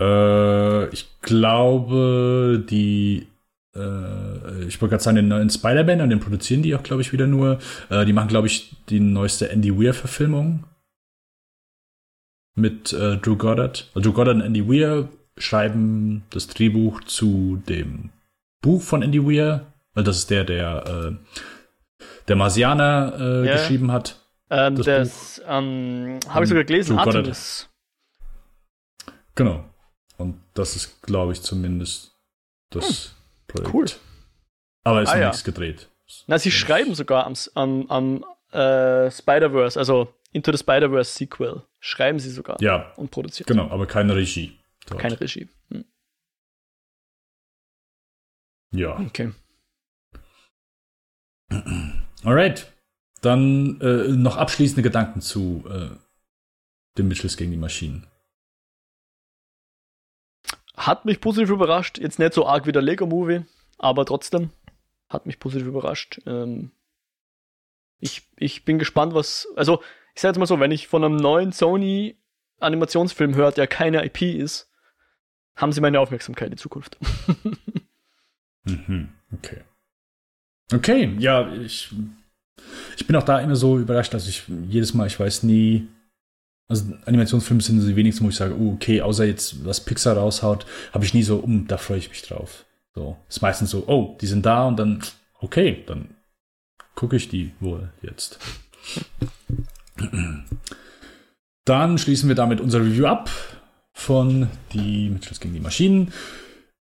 Äh, ich glaube, die ich wollte gerade sagen, den neuen Spider-Man und den produzieren die auch, glaube ich, wieder nur. Äh, die machen, glaube ich, die neueste Andy Weir-Verfilmung mit äh, Drew Goddard. Also Drew Goddard und Andy Weir schreiben das Drehbuch zu dem Buch von Andy Weir, das ist der, der äh, der Marsianer äh, ja. geschrieben hat. Ähm, das, das ähm, habe ich sogar gelesen, Artemis. Genau. Und das ist, glaube ich, zumindest das hm, Projekt. Cool. Aber es ist ah, ja. nichts gedreht. Na, sie schreiben sogar am, am, am äh, Spider-Verse, also Into the Spider-Verse Sequel, schreiben sie sogar. Ja. Und produzieren. Genau, aber keine Regie. Dort. Keine Regie. Hm. Ja. Okay. Alright. Dann äh, noch abschließende Gedanken zu äh, den Mitchells gegen die Maschinen. Hat mich positiv überrascht. Jetzt nicht so arg wie der Lego-Movie, aber trotzdem hat mich positiv überrascht. Ähm, ich, ich bin gespannt, was. Also, ich sage jetzt mal so, wenn ich von einem neuen Sony-Animationsfilm höre, der keine IP ist, haben sie meine Aufmerksamkeit in Zukunft. [LAUGHS] mhm, okay. Okay, ja, ich ich bin auch da immer so überrascht, dass ich jedes Mal, ich weiß nie, also Animationsfilme sind die wenigsten, wo ich sage, oh, okay, außer jetzt, was Pixar raushaut, habe ich nie so, um, da freue ich mich drauf. So, ist meistens so, oh, die sind da und dann, okay, dann gucke ich die wohl jetzt. [CLEARS THROAT] Dann schließen wir damit unser Review ab von die Mitchells gegen die Maschinen.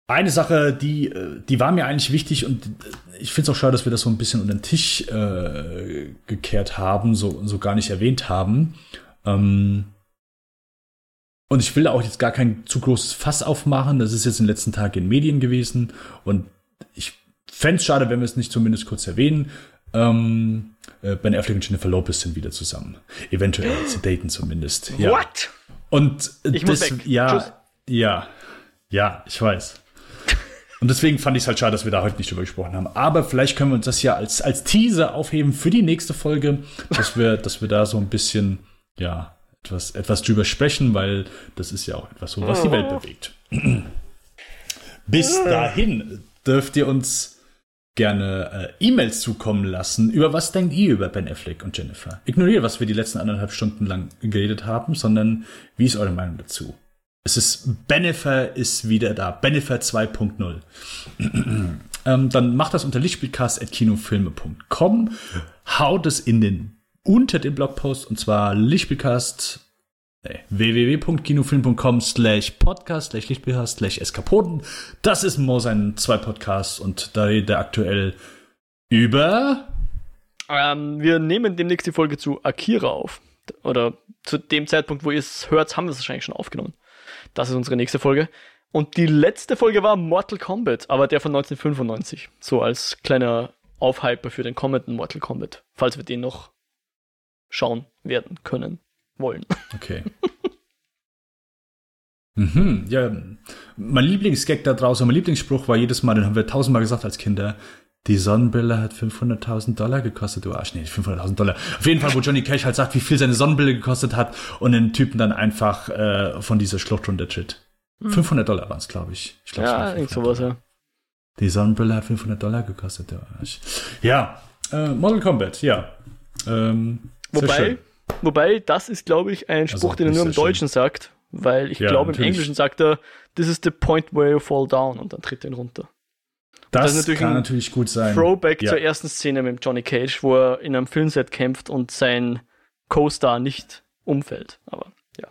Eine Sache, die, die war mir eigentlich wichtig und ich finde es auch schade, dass wir das so ein bisschen unter den Tisch äh, gekehrt haben, so, so gar nicht erwähnt haben. Ähm, und ich will auch jetzt gar kein zu großes Fass aufmachen. Das ist jetzt in den letzten Tagen in Medien gewesen. Und ich fände es schade, wenn wir es nicht zumindest kurz erwähnen. Ähm, äh, ben Affleck und Jennifer Lopez sind wieder zusammen. Eventuell [GASPS] zu daten zumindest. Ja. What? Und ich das, ja, Tschüss. ja, ja, ich weiß. [LAUGHS] Und deswegen fand ich es halt schade, dass wir da heute nicht drüber gesprochen haben. Aber vielleicht können wir uns das ja als, als Teaser aufheben für die nächste Folge, dass wir, dass wir da so ein bisschen, ja, etwas, etwas drüber sprechen, weil das ist ja auch etwas, so, was die Welt bewegt. [CLEARS THROAT] Bis dahin dürft ihr uns gerne äh, E-Mails zukommen lassen. Über was denkt ihr über Ben Affleck und Jennifer? Ignoriert, was wir die letzten anderthalb Stunden lang geredet haben, sondern wie ist eure Meinung dazu? Es ist Benefer ist wieder da. Benefer 2.0. [CLEARS THROAT] ähm, dann macht das unter lichtspielcast.kinofilme.com. Haut es in den unter dem Blogpost und zwar Lichtspielcast nee, www.kinofilm.com slash podcast slash Lichtspielcast slash Eskapoden. Das ist Mo sein zwei Podcasts und da redet er aktuell über ähm, wir nehmen demnächst die Folge zu Akira auf. Oder zu dem Zeitpunkt, wo ihr es hört, haben wir es wahrscheinlich schon aufgenommen. Das ist unsere nächste Folge. Und die letzte Folge war Mortal Kombat, aber der von 1995. So als kleiner Aufhyper für den kommenden Mortal Kombat, falls wir den noch schauen werden können, wollen. [LAUGHS] Okay. mhm, ja, mein Lieblingsgag da draußen, mein Lieblingsspruch war jedes Mal, den haben wir tausendmal gesagt als Kinder. Die Sonnenbrille hat 500.000 Dollar gekostet, du Arsch. Nee, 500.000 Dollar. Auf jeden Fall, wo Johnny Cash halt sagt, wie viel seine Sonnenbrille gekostet hat und den Typen dann einfach äh, von dieser Schlucht runtertritt. Hm. 500 Dollar waren es, glaube ich. ich glaub, ja, irgend sowas, ja. Die Sonnenbrille hat 500 Dollar gekostet, du Arsch. Ja, äh, Model Combat, ja. Ähm, wobei, wobei, das ist, glaube ich, ein Spruch, also, den er nur im Deutschen schön. sagt, weil ich ja, glaube, im Englischen sagt er, this is the point where you fall down und dann tritt er ihn runter. Das, das natürlich kann natürlich gut sein. Throwback ja. zur ersten Szene mit Johnny Cage, wo er in einem Filmset kämpft und sein Co-Star nicht umfällt. Aber ja.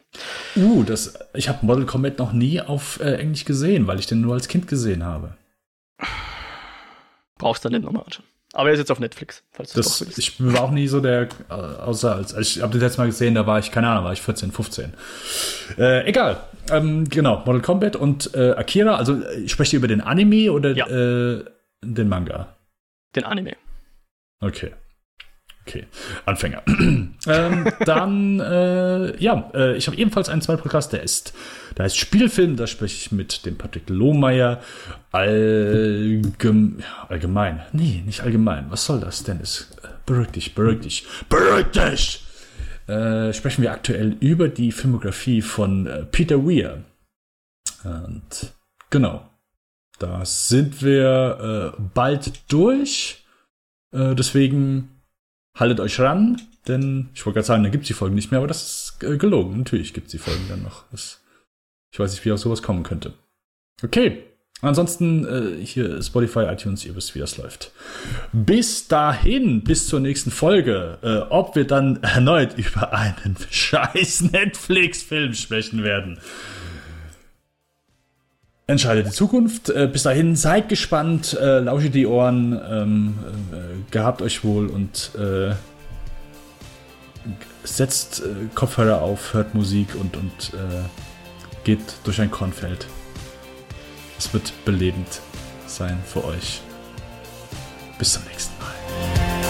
Uh, das, ich habe Model Combat noch nie auf äh, Englisch gesehen, weil ich den nur als Kind gesehen habe. Brauchst du nicht nochmal anschauen. Aber er ist jetzt auf Netflix, falls du das, Ich war auch nie so der, äh, außer als, als ich habe das letzte Mal gesehen, da war ich, keine Ahnung, war ich 14, 15. Äh, egal. Ähm, genau, Model Combat und äh, Akira, also ich spreche über den Anime oder ja. äh, den Manga? Den Anime. Okay. Okay, Anfänger. [CLEARS THROAT] ähm, dann, äh, ja, äh, ich habe ebenfalls einen zweiten Podcast, der ist, da heißt Spielfilm, da spreche ich mit dem Patrick Lohmeier. Allgem allgemein. Nee, nicht allgemein. Was soll das, Dennis? Beruhig dich, beruhig dich, beruhig dich! Äh, sprechen wir aktuell über die Filmografie von äh, Peter Weir. Und genau, da sind wir äh, bald durch. Äh, deswegen haltet euch ran, denn ich wollte gerade sagen, da gibt es die Folgen nicht mehr, aber das ist äh, gelogen. Natürlich gibt es die Folgen dann noch. Das, ich weiß nicht, wie auch sowas kommen könnte. Okay. Ansonsten äh, hier Spotify, iTunes, ihr wisst, wie das läuft. Bis dahin, bis zur nächsten Folge, äh, ob wir dann erneut [LAUGHS] über einen [LAUGHS] scheiß Netflix-Film sprechen werden. Entscheidet die Zukunft. Äh, bis dahin seid gespannt, äh, lauscht die Ohren, ähm, äh, gehabt euch wohl und äh, setzt äh, Kopfhörer auf, hört Musik und, und äh, geht durch ein Kornfeld. Es wird belebend sein für euch. Bis zum nächsten Mal.